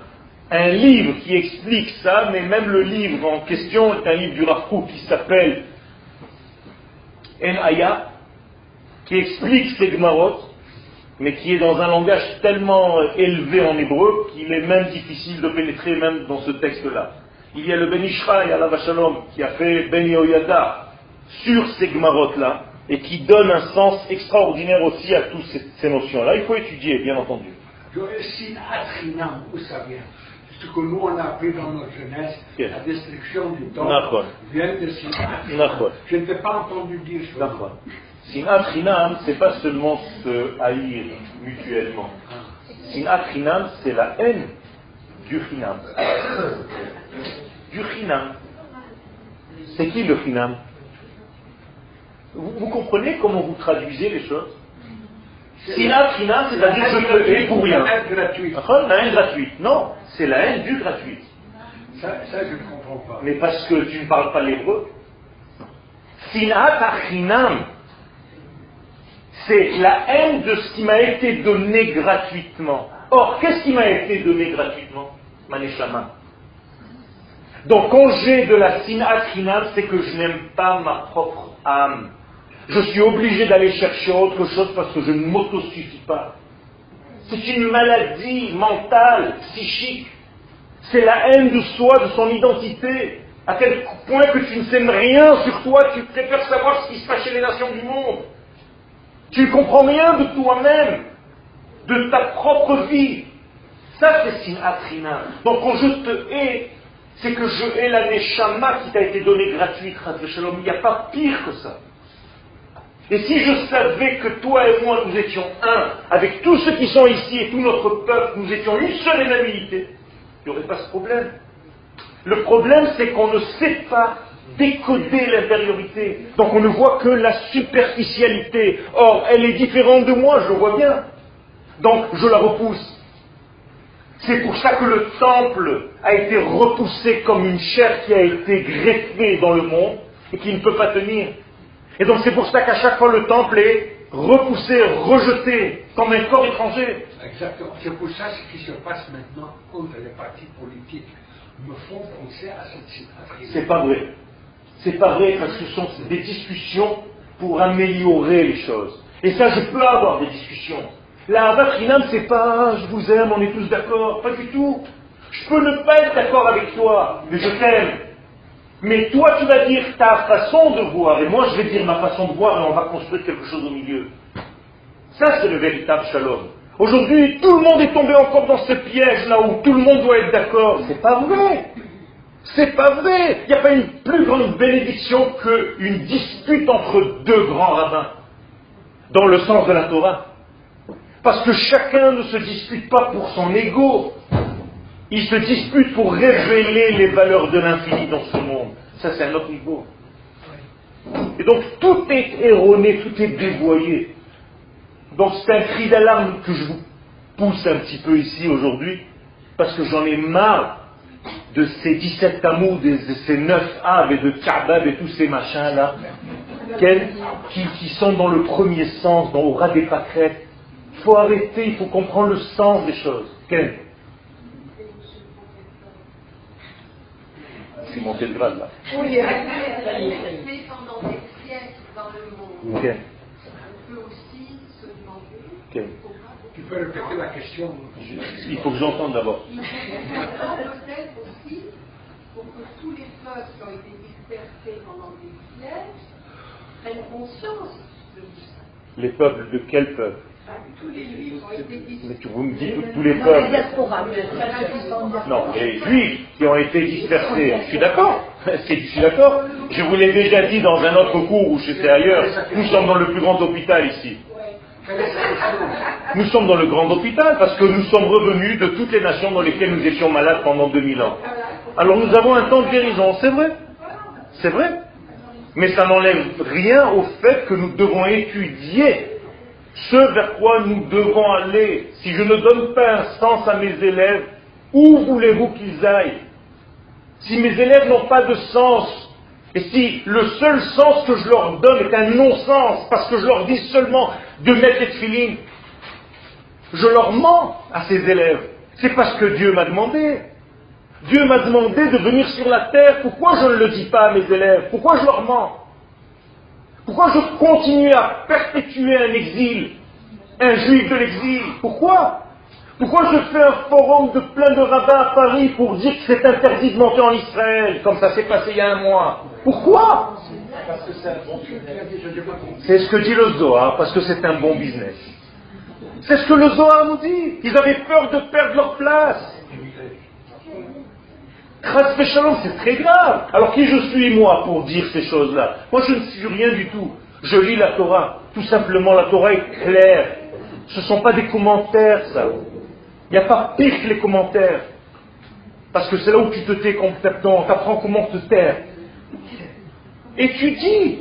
un livre qui explique ça, mais même le livre en question est un livre du Rav qui s'appelle En Aya, qui explique ces Gmarot, mais qui est dans un langage tellement élevé en hébreu qu'il est même difficile de pénétrer même dans ce texte-là. Il y a le Ben Ishraï, Allah Shalom, qui a fait Ben Yoyada sur ces Gmarot-là, et qui donne un sens extraordinaire aussi à toutes ces, notions-là. Il faut étudier, bien entendu. Où ça vient ce que nous on a appris dans notre jeunesse, la destruction du temple vient de Sinat. Je ne t'ai pas entendu dire ça. Sinat Chinam, c'est pas seulement se haïr mutuellement. Sinat Chinam, c'est la haine du Chinam. Du Chinam. C'est qui le Chinam? Vous, comprenez comment vous traduisez les choses Sinat Chinam, c'est-à-dire je hais pour rien. La haine gratuite. Non, c'est la haine du gratuit. Ça, ça, je ne comprends pas. Mais parce que tu ne parles pas l'hébreu. Sinat Achinam, c'est la haine de ce qui m'a été donné gratuitement. Or, qu'est-ce qui m'a été donné gratuitement? Maneshama. Donc, quand j'ai de la sinat chinam, c'est que je n'aime pas ma propre âme. Je suis obligé d'aller chercher autre chose parce que je ne m'autosuffis pas. C'est une maladie mentale, psychique. C'est la haine de soi, de son identité. À tel point que tu ne sais rien sur toi, tu préfères savoir ce qui se passe chez les nations du monde. Tu ne comprends rien de toi-même, de ta propre vie. Ça, c'est sinatrina. Donc quand je te hais, c'est que je hais la neshama qui t'a été donnée gratuite, Il n'y a pas pire que ça. Et si je savais que toi et moi, nous étions un, avec tous ceux qui sont ici et tout notre peuple, nous étions une seule et il n'y aurait pas ce problème. Le problème, c'est qu'on ne sait pas décoder l'intériorité. Donc on ne voit que la superficialité. Or, elle est différente de moi, je vois bien. Donc je la repousse. C'est pour ça que le temple a été repoussé comme une chair qui a été greffée dans le monde et qui ne peut pas tenir. Et donc c'est pour ça qu'à chaque fois le temple est repoussé, rejeté, comme un corps étranger. Exactement. C'est pour ça ce qui se passe maintenant entre les partis politiques me font penser à cette situation. C'est pas vrai. C'est pas vrai parce que ce sont des discussions pour améliorer les choses. Et ça, je peux avoir des discussions. La ce c'est pas je vous aime, on est tous d'accord. Pas du tout. Je peux ne pas être d'accord avec toi, mais je t'aime. Mais toi, tu vas dire ta façon de voir, et moi, je vais dire ma façon de voir, et on va construire quelque chose au milieu. Ça, c'est le véritable shalom. Aujourd'hui, tout le monde est tombé encore dans ce piège-là où tout le monde doit être d'accord. C'est pas vrai. C'est pas vrai. Il n'y a pas une plus grande bénédiction qu'une dispute entre deux grands rabbins, dans le sens de la Torah. Parce que chacun ne se dispute pas pour son ego, il se dispute pour révéler les valeurs de l'infini dans ce monde. Ça, c'est un autre niveau. Et donc, tout est erroné, tout est dévoyé. Donc, c'est un cri d'alarme que je vous pousse un petit peu ici aujourd'hui, parce que j'en ai marre de ces 17 tamours, de, ces 9 aves et de Kabab et tous ces machins-là, qui, qui, sont dans le premier sens, dans au ras des pâquerettes. Il faut arrêter, il faut comprendre le sens des choses. C'est monté le grade là. Oui, mais pendant des siècles dans le monde, on peut aussi se Ok. Tu peux répéter la question Il faut que j'entende d'abord. Peut-être aussi pour que tous les peuples qui ont été dispersés pendant des siècles prennent conscience de tout ça. Les peuples de quel peuple? Mais tu- vous me dites tous les peuples. Non, les juifs qui ont été dispersés. Je suis d'accord. Je suis d'accord. Je vous l'ai déjà dit dans un autre cours où j'étais ailleurs. Nous sommes dans le plus grand hôpital ici. Nous sommes dans le grand hôpital parce que nous sommes revenus de toutes les nations dans lesquelles nous étions malades pendant 2000 ans. Alors nous avons un temps de guérison, c'est vrai. C'est vrai. Mais ça n'enlève rien au fait que nous devons étudier ce vers quoi nous devons aller. Si je ne donne pas un sens à mes élèves, où voulez-vous qu'ils aillent? Si mes élèves n'ont pas de sens, et si le seul sens que je leur donne est un non-sens, parce que je leur dis seulement de mettre les filines, je leur mens à ces élèves. C'est parce que Dieu m'a demandé. Dieu m'a demandé de venir sur la terre. Pourquoi je ne le dis pas à mes élèves? Pourquoi je leur mens? Pourquoi je continue à perpétuer un exil Un juif de l'exil? Pourquoi? Pourquoi je fais un forum de plein de rabbins à Paris pour dire que c'est interdit de monter en Israël, comme ça s'est passé il y a un mois? Pourquoi? C'est ce que dit le Zohar, parce que c'est un bon business. C'est ce que le Zohar nous dit. Ils avaient peur de perdre leur place. C'est très grave. Alors qui je suis moi pour dire ces choses-là? Moi je ne suis rien du tout. Je lis la Torah. Tout simplement, la Torah est claire. Ce ne sont pas des commentaires, ça. Il n'y a pas pire que les commentaires. Parce que c'est là où tu te tais complètement, t'apprends comment te taire. Étudie,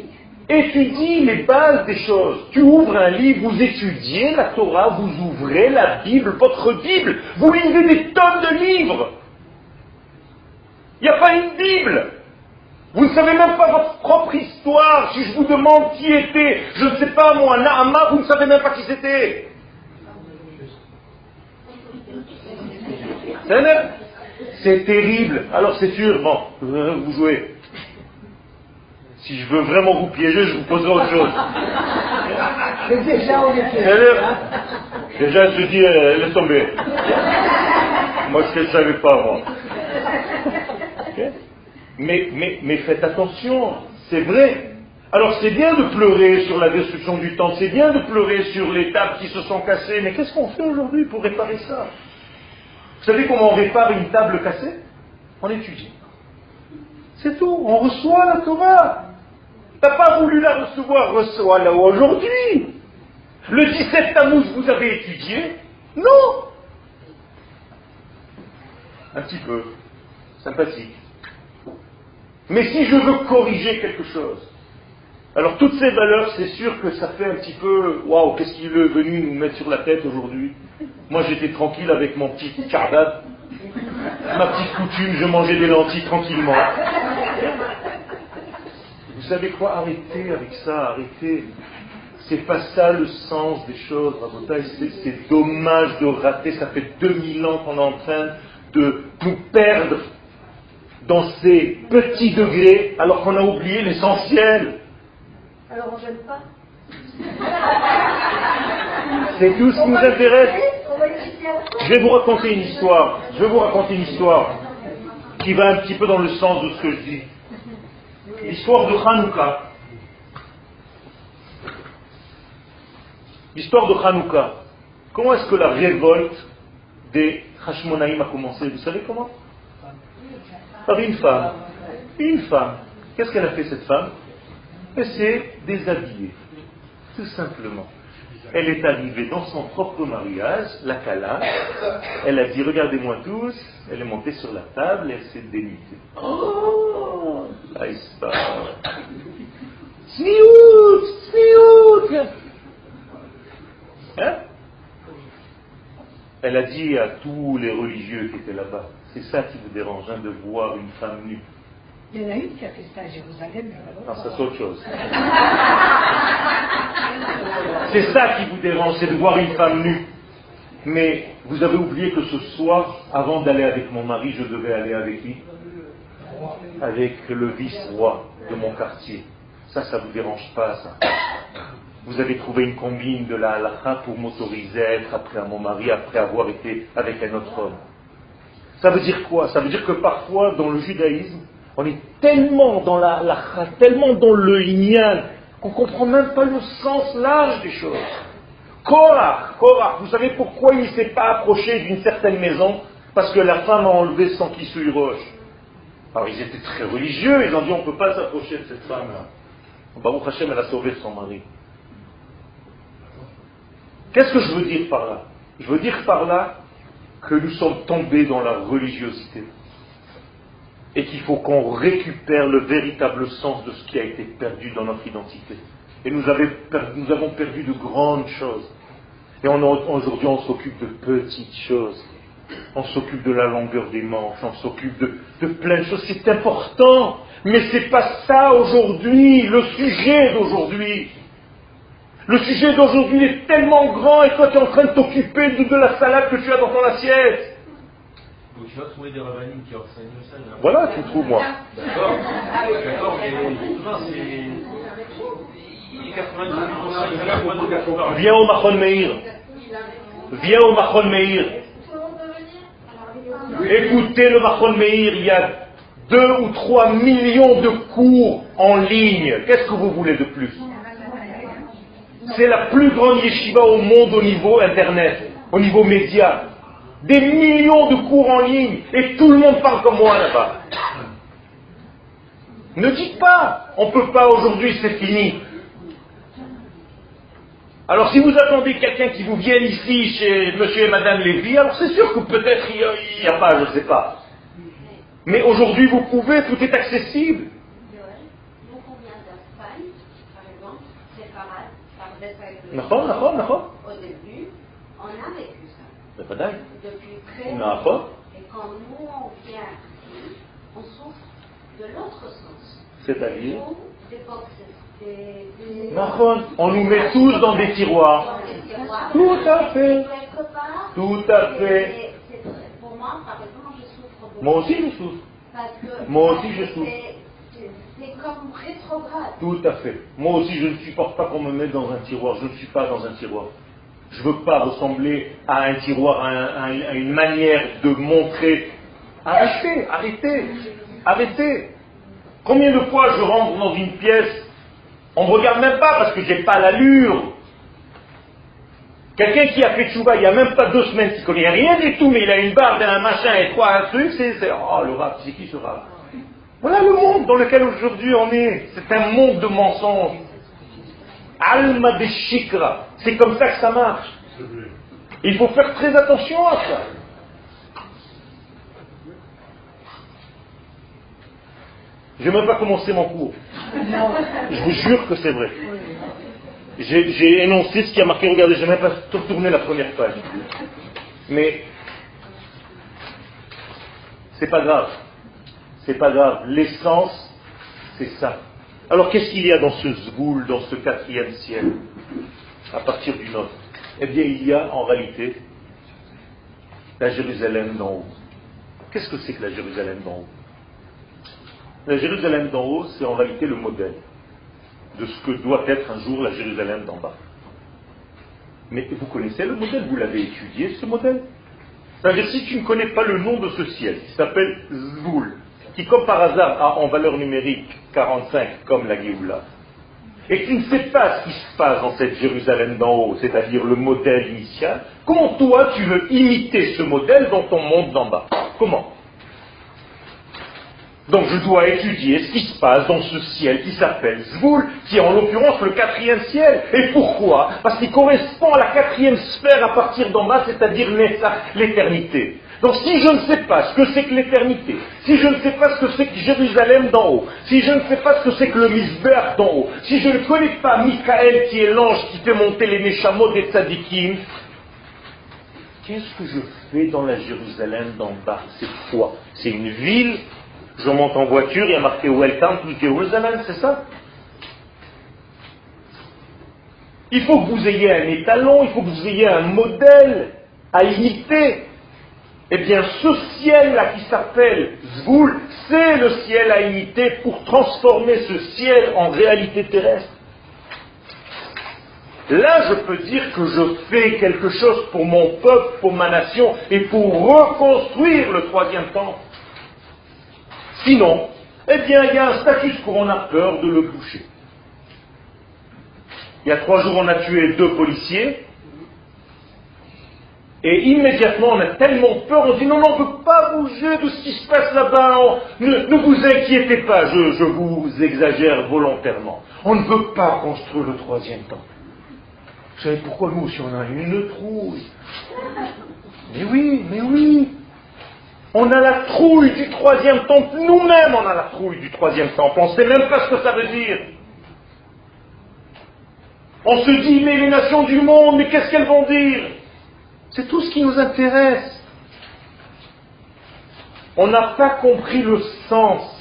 étudie les bases des choses. Tu ouvres un livre, vous étudiez la Torah, vous ouvrez la Bible, votre Bible, vous lisez des tonnes de livres. Il n'y a pas une Bible. Vous ne savez même pas votre propre histoire. Si je vous demande qui était, je ne sais pas moi, Nahama, vous ne savez même pas qui c'était. C'est terrible. Alors c'est sûr, bon, euh, vous jouez. Si je veux vraiment vous piéger, je vous poserai autre chose. Mais déjà, on est C'est-à-dire, Déjà, je dis, euh, laisse tomber. Moi, je ne savais pas, moi. Mais, mais, faites attention, c'est vrai. Alors, c'est bien de pleurer sur la destruction du temple, c'est bien de pleurer sur les tables qui se sont cassées, mais qu'est-ce qu'on fait aujourd'hui pour réparer ça? Vous savez comment on répare une table cassée? On étudie. C'est tout, on reçoit la Torah. T'as pas voulu la recevoir, reçois-la aujourd'hui. Le 17 Tammuz, vous avez étudié? Non Un petit peu. Sympathique. Mais si je veux corriger quelque chose, alors toutes ces valeurs, c'est sûr que ça fait un petit peu, waouh, qu'est-ce qu'il est venu nous mettre sur la tête aujourd'hui? Moi j'étais tranquille avec mon petit cardade, ma petite coutume, je mangeais des lentilles tranquillement. Vous savez quoi? Arrêtez avec ça, arrêtez. C'est pas ça le sens des choses, c'est dommage de rater. Ça fait 2000 ans qu'on est en train de nous perdre dans ces petits degrés alors qu'on a oublié l'essentiel. Alors, on n'aime pas. C'est tout ce qui nous intéresse. Je vais vous raconter une histoire. Je vais vous raconter une histoire qui va un petit peu dans le sens de ce que je dis. L'histoire de Hanouka. L'histoire de Hanouka. Comment est-ce que la révolte des Hashmonaïm a commencé? Vous savez comment? Par une femme. Une femme. Qu'est-ce qu'elle a fait cette femme? Elle s'est déshabillée. Tout simplement. Elle est arrivée dans son propre mariage, la Kala. Elle a dit Regardez-moi tous. Elle est montée sur la table et elle s'est dénudée. Oh. Sniout Sniout Hein? Elle a dit à tous les religieux qui étaient là-bas C'est ça qui vous dérange, hein, de voir une femme nue. Il y en a une qui a fait ça à Jérusalem. Non, ça c'est autre chose. C'est ça qui vous dérange, c'est de voir une femme nue. Mais vous avez oublié que ce soir, avant d'aller avec mon mari, je devais aller avec qui Avec le vice-roi de mon quartier. Ça, ça vous dérange pas, ça vous avez trouvé une combine de la halakha pour m'autoriser à être après mon mari, après avoir été avec un autre homme. Ça veut dire quoi? Ça veut dire que parfois, dans le judaïsme, on est tellement dans la halakha, tellement dans le ignan, qu'on ne comprend même pas le sens large des choses. Korach, Korach, vous savez pourquoi il ne s'est pas approché d'une certaine maison? Parce que la femme a enlevé son kissouille roche. Alors ils étaient très religieux, ils ont dit on ne peut pas s'approcher de cette femme-là. Baruch Hashem, elle a sauvé son mari. Qu'est-ce que je veux dire par là? Je veux dire par là que nous sommes tombés dans la religiosité et qu'il faut qu'on récupère le véritable sens de ce qui a été perdu dans notre identité. Et nous, avons perdu de grandes choses. Et aujourd'hui, on s'occupe de petites choses. On s'occupe de la longueur des manches, on s'occupe de, de plein de choses. C'est important, mais ce n'est pas ça aujourd'hui, le sujet d'aujourd'hui. Le sujet d'aujourd'hui est tellement grand et toi tu es en train de t'occuper de, la salade que tu as dans ton assiette. Donc tu vas trouver des rabbinines qui enseignent ça. Voilà, tu trouves moi. D'accord. D'accord, mais c'est. Viens au Machon Meir. Viens au Machon Meir. Écoutez le Machon Meir, il y a deux ou trois millions de cours en ligne. Qu'est-ce que vous voulez de plus? C'est la plus grande yeshiva au monde au niveau Internet, au niveau média. Des millions de cours en ligne et tout le monde parle comme moi là-bas. Ne dites pas, on ne peut pas aujourd'hui, c'est fini. Alors si vous attendez quelqu'un qui vous vienne ici chez monsieur et madame Lévy, alors c'est sûr que peut-être il n'y a, pas, je ne sais pas. Mais aujourd'hui vous pouvez, tout est accessible. נכון, נכון, נכון. Au début, on a vécu ça. בוודאי. Depuis très נכון. Et quand nous, on vient ici, on souffre de l'autre sens. C'est-à-dire Des boxes, des... des- נכון, on nous met tous dans des tiroirs. dans des tiroirs. Tout à fait. Et quelque part, Tout à fait. c'est- c'est- Pour moi, par exemple, je souffre beaucoup. Moi aussi je souffre. Parce que Moi aussi, je souffre. Tout à fait. Moi aussi, je ne supporte pas qu'on me mette dans un tiroir. Je ne suis pas dans un tiroir. Je ne veux pas ressembler à un tiroir, à, un- à un- à une manière de montrer. Arrêtez, arrêtez, arrêtez. Combien de fois je rentre dans une pièce, on ne me regarde même pas parce que j'ai pas l'allure. Quelqu'un qui a fait chouva il n'y a même pas deux semaines, qui connaît rien du tout, mais il a une barbe, un machin et trois un truc, c'est- oh le rap, c'est qui ce rap? Voilà le monde dans lequel aujourd'hui on est. C'est un monde de mensonges. Alma de shikra. C'est comme ça que ça marche. Il faut faire très attention à ça. Je n'ai même pas commencé mon cours. Je vous jure que c'est vrai. J'ai j'ai énoncé ce qui a marqué, regardez, je n'ai même pas tourné la première page. Mais c'est pas grave. C'est pas grave. L'essence, c'est ça. Alors qu'est-ce qu'il y a dans ce zboul, dans ce quatrième ciel, à partir du nôtre Eh bien, il y a en réalité la Jérusalem d'en haut. Qu'est-ce que c'est que la Jérusalem d'en haut? La Jérusalem d'en haut, c'est en réalité le modèle de ce que doit être un jour la Jérusalem d'en bas. Mais vous connaissez le modèle, vous l'avez étudié, ce modèle? C'est-à-dire, si tu ne connais pas le nom de ce ciel, qui s'appelle Zvoul, qui comme par hasard a en valeur numérique 45 comme la Géoula, et tu ne sais pas ce qui se passe dans cette Jérusalem d'en haut, c'est-à-dire le modèle initial, comment toi tu veux imiter ce modèle dans ton monde d'en bas? Comment? Donc je dois étudier ce qui se passe dans ce ciel qui s'appelle Zvoul, qui est en l'occurrence le quatrième ciel. Et pourquoi? Parce qu'il correspond à la quatrième sphère à partir d'en bas, c'est-à-dire l'éternité. Donc si je ne sais pas ce que c'est que l'éternité, si je ne sais pas ce que c'est que Jérusalem d'en haut, si je ne sais pas ce que c'est que le Misber d'en haut, si je ne connais pas Michael qui est l'ange qui fait monter les Neshamot des Tzadikim, qu'est-ce que je fais dans la Jérusalem d'en bas? C'est quoi? C'est une ville? Je monte en voiture, il y a marqué Welcome to Jerusalem, c'est ça? Il faut que vous ayez un étalon, il faut que vous ayez un modèle à imiter. Eh bien, ce ciel-là qui s'appelle Zvoul, c'est le ciel à imiter pour transformer ce ciel en réalité terrestre. Là, je peux dire que je fais quelque chose pour mon peuple, pour ma nation, et pour reconstruire le troisième temple. Sinon, eh bien, il y a un status quo, on a peur de le boucher. Il y a trois jours, on a tué deux policiers, et immédiatement, on a tellement peur, on dit non, non, on ne peut pas bouger de ce qui se passe là-bas, ne, vous inquiétez pas, je, vous exagère volontairement. On ne veut pas construire le troisième temple. Vous savez pourquoi nous, si on a une trouille? Mais oui, mais oui. On a la trouille du troisième temple. Nous-mêmes, on a la trouille du troisième temple. On ne sait même pas ce que ça veut dire. On se dit, mais les nations du monde, mais qu'est-ce qu'elles vont dire? C'est tout ce qui nous intéresse. On n'a pas compris le sens.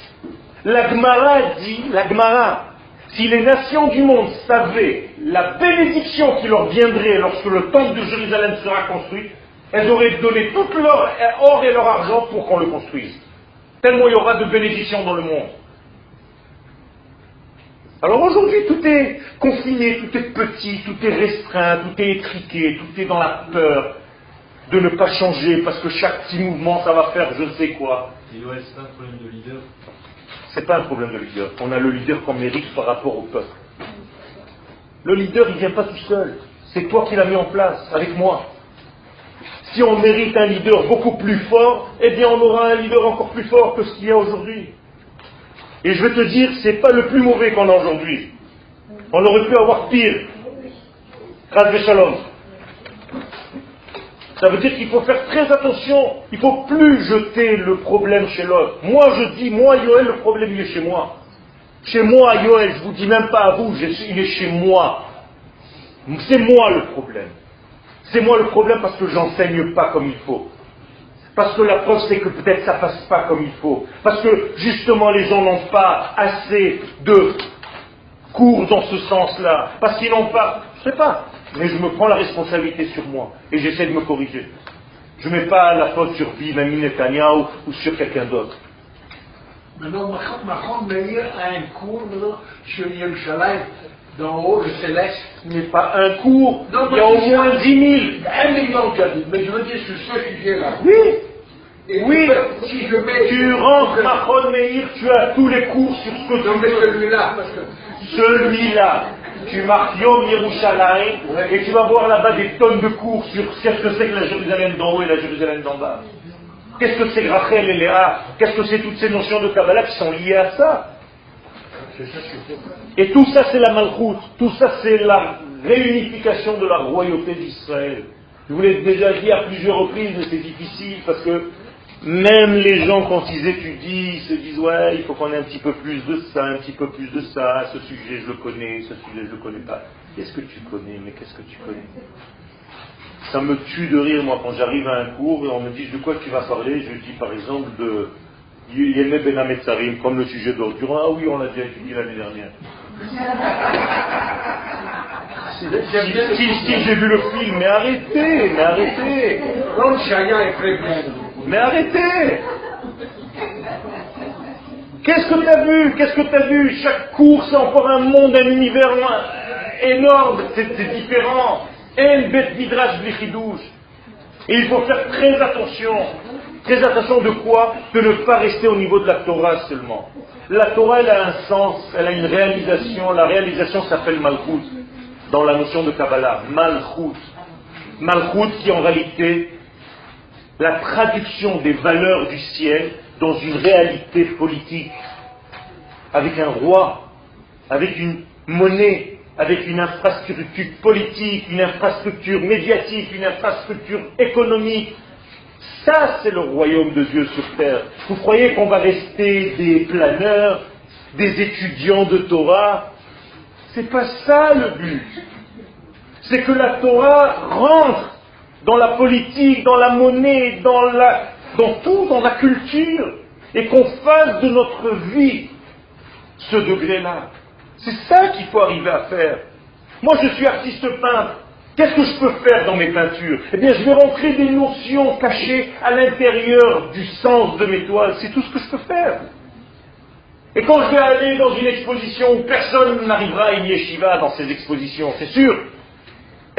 La Gemara dit, la Gemara, si les nations du monde savaient la bénédiction qui leur viendrait lorsque le temple de Jérusalem sera construit, elles auraient donné tout leur or et leur argent pour qu'on le construise. Tellement il y aura de bénédictions dans le monde. Alors aujourd'hui, tout est confiné, tout est petit, tout est restreint, tout est étriqué, tout est dans la peur de ne pas changer parce que chaque petit mouvement, ça va faire je ne sais quoi. Il doit être un problème de leader n'est pas un problème de leader. On a le leader qu'on mérite par rapport au peuple. Le leader, il vient pas tout seul. C'est toi qui l'as mis en place, avec moi. Si on mérite un leader beaucoup plus fort, eh bien on aura un leader encore plus fort que ce qu'il y a aujourd'hui. Et je vais te dire, ce n'est pas le plus mauvais qu'on a aujourd'hui. On aurait pu avoir pire. Grâce Shalom. Ça veut dire qu'il faut faire très attention. Il ne faut plus jeter le problème chez l'autre. Moi, je dis, moi, Yoel, le problème, il est chez moi. Chez moi, Yoel, je ne vous dis même pas à vous, il est chez moi. C'est moi le problème. C'est moi le problème parce que j'enseigne pas comme il faut. Parce que la preuve, c'est que peut-être ça passe pas comme il faut. Parce que justement, les gens n'ont pas assez de cours dans ce sens-là. Parce qu'ils n'ont pas, je sais pas, mais je me prends la responsabilité sur moi et j'essaie de me corriger. Je ne mets pas la faute sur Benjamin Netanyahu ou sur quelqu'un d'autre. Maintenant, Macron Meir a un cours sur Yerushalayim, dans haut, le céleste. N'est pas un cours, il y a au moins 10 000. Un million, mais je veux dire sur ce sujet-là. Oui. oui, si je mets, tu rentres Macron Meir, tu as tous les cours sur ce que tu veux. celui-là, Celui-là tu marques Yom Yerushalayim, et tu vas voir là-bas des tonnes de cours sur ce que c'est que la Jérusalem d'en haut et la Jérusalem d'en bas. Qu'est-ce que c'est Rachel et Léa? Qu'est-ce que c'est toutes ces notions de Kabbalah qui sont liées à ça? Et tout ça, c'est la malchoute. Tout ça, c'est la réunification de la royauté d'Israël. Je vous l'ai déjà dit à plusieurs reprises, mais c'est difficile parce que même les gens, quand ils étudient, ils se disent Ouais, il faut qu'on ait un petit peu plus de ça, un petit peu plus de ça, ce sujet je le connais, ce sujet je le connais pas. Qu'est-ce que tu connais Mais qu'est-ce que tu connais? Ça me tue de rire, moi, quand j'arrive à un cours et on me dit De quoi tu vas parler? Je dis par exemple de Yémé Ben Ametzarim, comme le sujet d'ordure. Ah oui, on l'a déjà étudié l'année dernière. si, si, j'ai vu le film, mais arrêtez, mais arrêtez. est très bien. Mais arrêtez Qu'est-ce que tu as vu? Qu'est-ce que tu as vu? Chaque cours, c'est encore un monde, un univers énorme, c'est différent. Et il faut faire très attention. Très attention de quoi? De ne pas rester au niveau de la Torah seulement. La Torah, elle a un sens, elle a une réalisation. La réalisation s'appelle Malchut, dans la notion de Kabbalah. Malchut. Malchut qui en réalité la traduction des valeurs du ciel dans une réalité politique, avec un roi, avec une monnaie, avec une infrastructure politique, une infrastructure médiatique, une infrastructure économique. Ça, c'est le royaume de Dieu sur terre. Vous croyez qu'on va rester des planeurs, des étudiants de Torah? C'est pas ça le but. C'est que la Torah rentre dans la politique, dans la monnaie, dans, tout, dans la culture, et qu'on fasse de notre vie ce degré-là. C'est ça qu'il faut arriver à faire. Moi, je suis artiste peintre. Qu'est-ce que je peux faire dans mes peintures? Eh bien, je vais rentrer des notions cachées à l'intérieur du sens de mes toiles. C'est tout ce que je peux faire. Et quand je vais aller dans une exposition où personne n'arrivera à une yeshiva dans ces expositions, c'est sûr,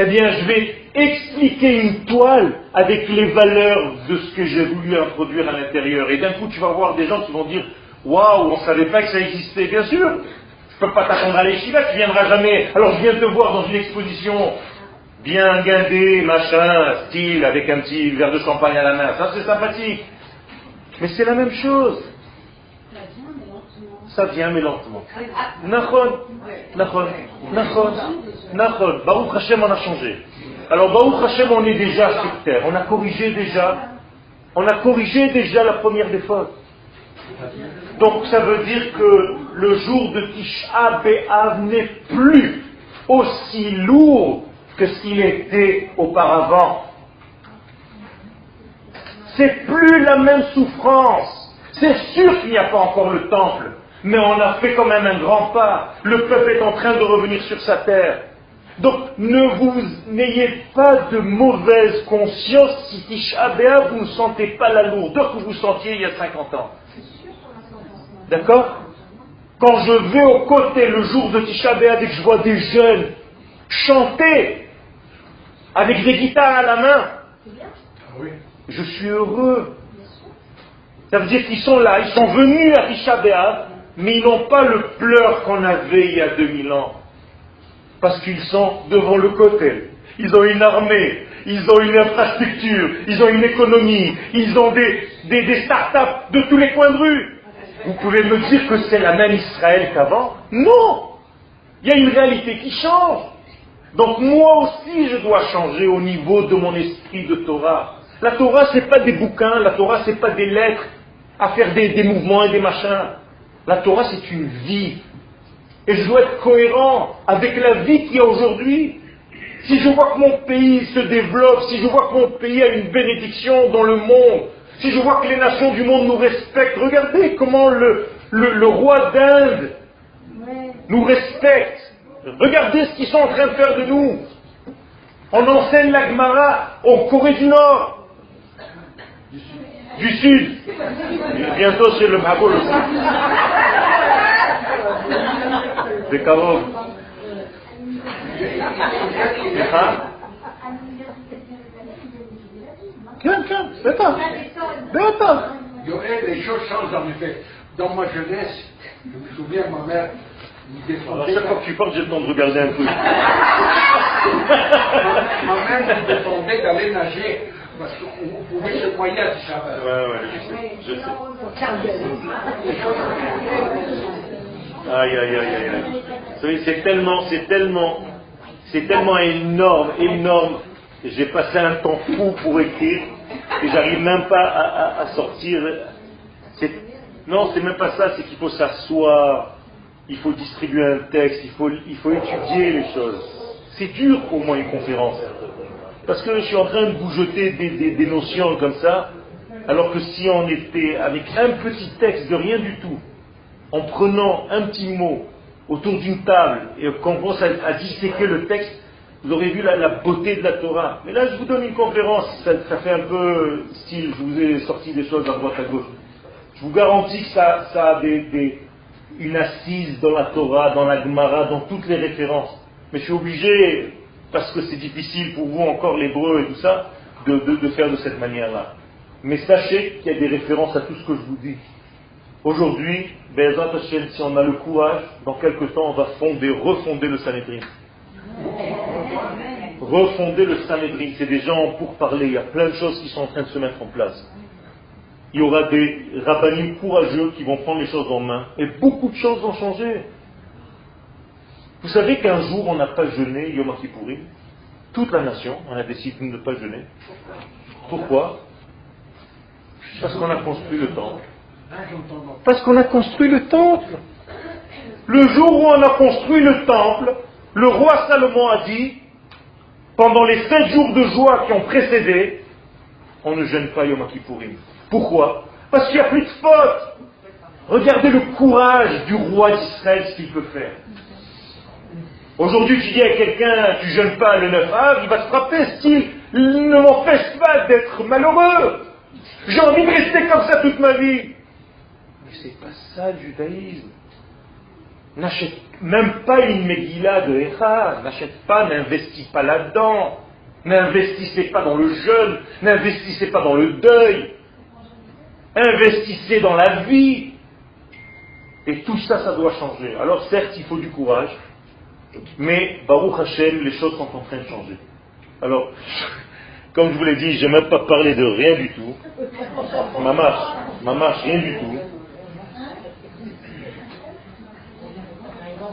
eh bien, je vais expliquer une toile avec les valeurs de ce que j'ai voulu introduire à l'intérieur. Et d'un coup, tu vas voir des gens qui vont dire Waouh, on ne savait pas que ça existait. Bien sûr, je ne peux pas t'attendre à l'échiva, tu viendras jamais. Alors, je viens te voir dans une exposition bien guindée, machin, style, avec un petit verre de champagne à la main. Ça, c'est sympathique. Mais c'est la même chose. Ça vient, mais lentement. Nachon, Nachon, Nachon, Nachon. Baruch Hashem, on a changé. Alors, Baruch Hashem, on est déjà sur terre. On a corrigé déjà. On a corrigé déjà la première des fautes. Donc, ça veut dire que le jour de Tisha B'Av n'est plus aussi lourd que qu'il était auparavant. C'est plus la même souffrance. C'est sûr qu'il n'y a pas encore le temple. Mais on a fait quand même un grand pas. Le peuple est en train de revenir sur sa terre. Donc ne vous n'ayez pas de mauvaise conscience si Tisha vous ne sentez pas la lourdeur que vous sentiez il y a 50 ans. D'accord? Quand je vais aux côtés le jour de Tisha B'Av et que je vois des jeunes chanter avec des guitares à la main, je suis heureux. Ça veut dire qu'ils sont là, ils sont venus à Tisha B'Av mais ils n'ont pas le pleur qu'on avait il y a 2000 ans. Parce qu'ils sont devant le côté. Ils ont une armée, ils ont une infrastructure, ils ont une économie, ils ont des, des, des start-up de tous les coins de rue. Vous pouvez me dire que c'est la même Israël qu'avant? Non Il y a une réalité qui change. Donc moi aussi je dois changer au niveau de mon esprit de Torah. La Torah c'est pas des bouquins, la Torah c'est pas des lettres à faire des mouvements et des machins. La Torah, c'est une vie. Et je dois être cohérent avec la vie qu'il y a aujourd'hui. Si je vois que mon pays se développe, si je vois que mon pays a une bénédiction dans le monde, si je vois que les nations du monde nous respectent, regardez comment le, roi d'Inde nous respecte. Regardez ce qu'ils sont en train de faire de nous. On enseigne la Gemara en Corée du Nord du Sud. bientôt c'est le Magoul aussi. C'est Kavod. כן, כן, בטח, בטח. Yoel, les choses changent en effet. Dans ma jeunesse, je me souviens, ma mère me défendait. Alors, chaque fois que tu parles, j'ai le temps de regarder un peu. ma mère me défendait d'aller nager parce aïe, aïe, aïe, aïe. C'est tellement, c'est tellement, c'est tellement énorme, énorme. J'ai passé un temps fou pour écrire et j'arrive même pas à, à, sortir. Non, c'est même pas ça, c'est qu'il faut s'asseoir, il faut distribuer un texte, il faut, il faut étudier les choses. C'est dur pour moi une conférence. Parce que je suis en train de vous jeter des, notions comme ça, alors que si on était avec un petit texte de rien du tout, en prenant un petit mot autour d'une table et qu'on commence à, disséquer le texte, vous aurez vu la, beauté de la Torah. Mais là, je vous donne une conférence, ça, fait un peu style, je vous ai sorti des choses à droite à gauche. Je vous garantis que ça, a une assise dans la Torah, dans la Gemara, dans toutes les références. Mais je suis obligé, parce que c'est difficile pour vous encore l'hébreu et tout ça, de, faire de cette manière-là. Mais sachez qu'il y a des références à tout ce que je vous dis. Aujourd'hui, si on a le courage, dans quelques temps, on va fonder, refonder le Sanhedrin. Refonder le Sanhedrin, c'est des gens pour parler, il y a plein de choses qui sont en train de se mettre en place. Il y aura des rabbinim courageux qui vont prendre les choses en main, et beaucoup de choses vont changer. Vous savez qu'un jour, on n'a pas jeûné Yom Kippourim Toute la nation, on a décidé de ne pas jeûner. Pourquoi? Parce qu'on a construit le temple. Parce qu'on a construit le temple. Le jour où on a construit le temple, le roi Salomon a dit, pendant les sept jours de joie qui ont précédé, on ne jeûne pas Yom Kippourim. Pourquoi? Parce qu'il n'y a plus de faute. Regardez le courage du roi d'Israël, ce qu'il peut faire. Aujourd'hui, tu dis à quelqu'un, tu jeûnes pas le 9 avril, il va te frapper, style, ne m'empêche pas d'être malheureux. J'ai envie de rester comme ça toute ma vie. Mais c'est pas ça le judaïsme. N'achète même pas une Megillah de Echa, n'achète pas, n'investis pas là-dedans. N'investissez pas dans le jeûne, n'investissez pas dans le deuil. Investissez dans la vie. Et tout ça, ça doit changer. Alors certes, il faut du courage, mais Baruch Hashem, les choses sont en train de changer. Alors, comme je vous l'ai dit, je n'aime pas parler de rien du tout. Ma marche, ma marche, rien du tout.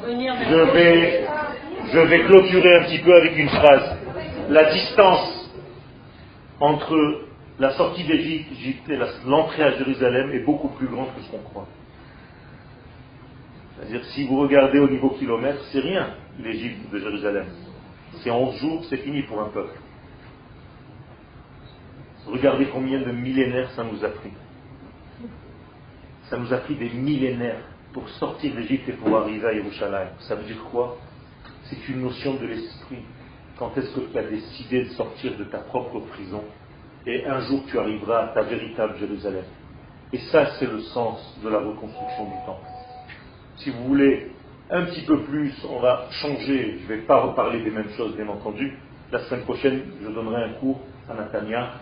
Je vais, je vais clôturer un petit peu avec une phrase. La distance entre la sortie d'Égypte et l'entrée à Jérusalem est beaucoup plus grande que ce qu'on croit. C'est-à-dire, si vous regardez au niveau kilomètre, c'est rien, l'Égypte de Jérusalem. C'est 11 jours, c'est fini pour un peuple. Regardez combien de millénaires ça nous a pris. Ça nous a pris des millénaires pour sortir d'Égypte et pour arriver à Yerushalayim. Ça veut dire quoi? C'est une notion de l'esprit. Quand est-ce que tu as décidé de sortir de ta propre prison et un jour tu arriveras à ta véritable Jérusalem? Et ça, c'est le sens de la reconstruction du temple. Si vous voulez un petit peu plus, on va changer. Je ne vais pas reparler des mêmes choses, bien entendu. La semaine prochaine, je donnerai un cours à Natania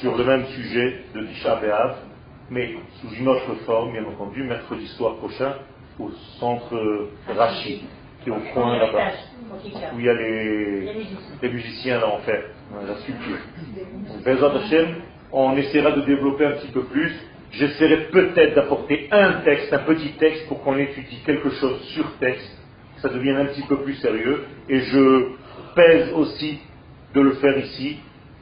sur le même sujet de Tisha B'Av, mais sous une autre forme, bien entendu, mercredi soir prochain, au centre Rachi, qui est au coin là-bas, où il y a les, musiciens là en fait, la sculpture. Donc, on essaiera de développer un petit peu plus. J'essaierai peut-être d'apporter un texte, un petit texte, pour qu'on étudie quelque chose sur texte, que ça devienne un petit peu plus sérieux. Et je pèse aussi de le faire ici,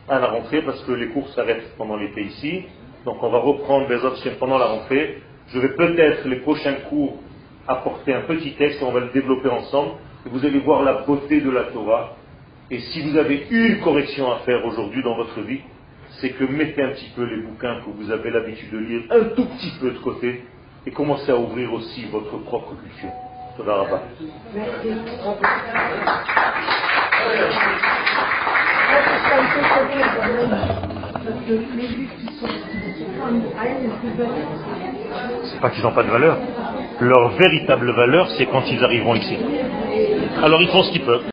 à la rentrée parce que les cours s'arrêtent pendant l'été ici. Donc on va reprendre les autres pendant la rentrée. Je vais peut-être les prochains cours apporter un petit texte, on va le développer ensemble. Et vous allez voir la beauté de la Torah. Et si vous avez une correction à faire aujourd'hui dans votre vie, c'est que mettez un petit peu les bouquins que vous avez l'habitude de lire un tout petit peu de côté et commencez à ouvrir aussi votre propre culture. Merci. C'est pas qu'ils n'ont pas de valeur. Leur véritable valeur, c'est quand ils arriveront ici. Alors ils font ce qu'ils peuvent.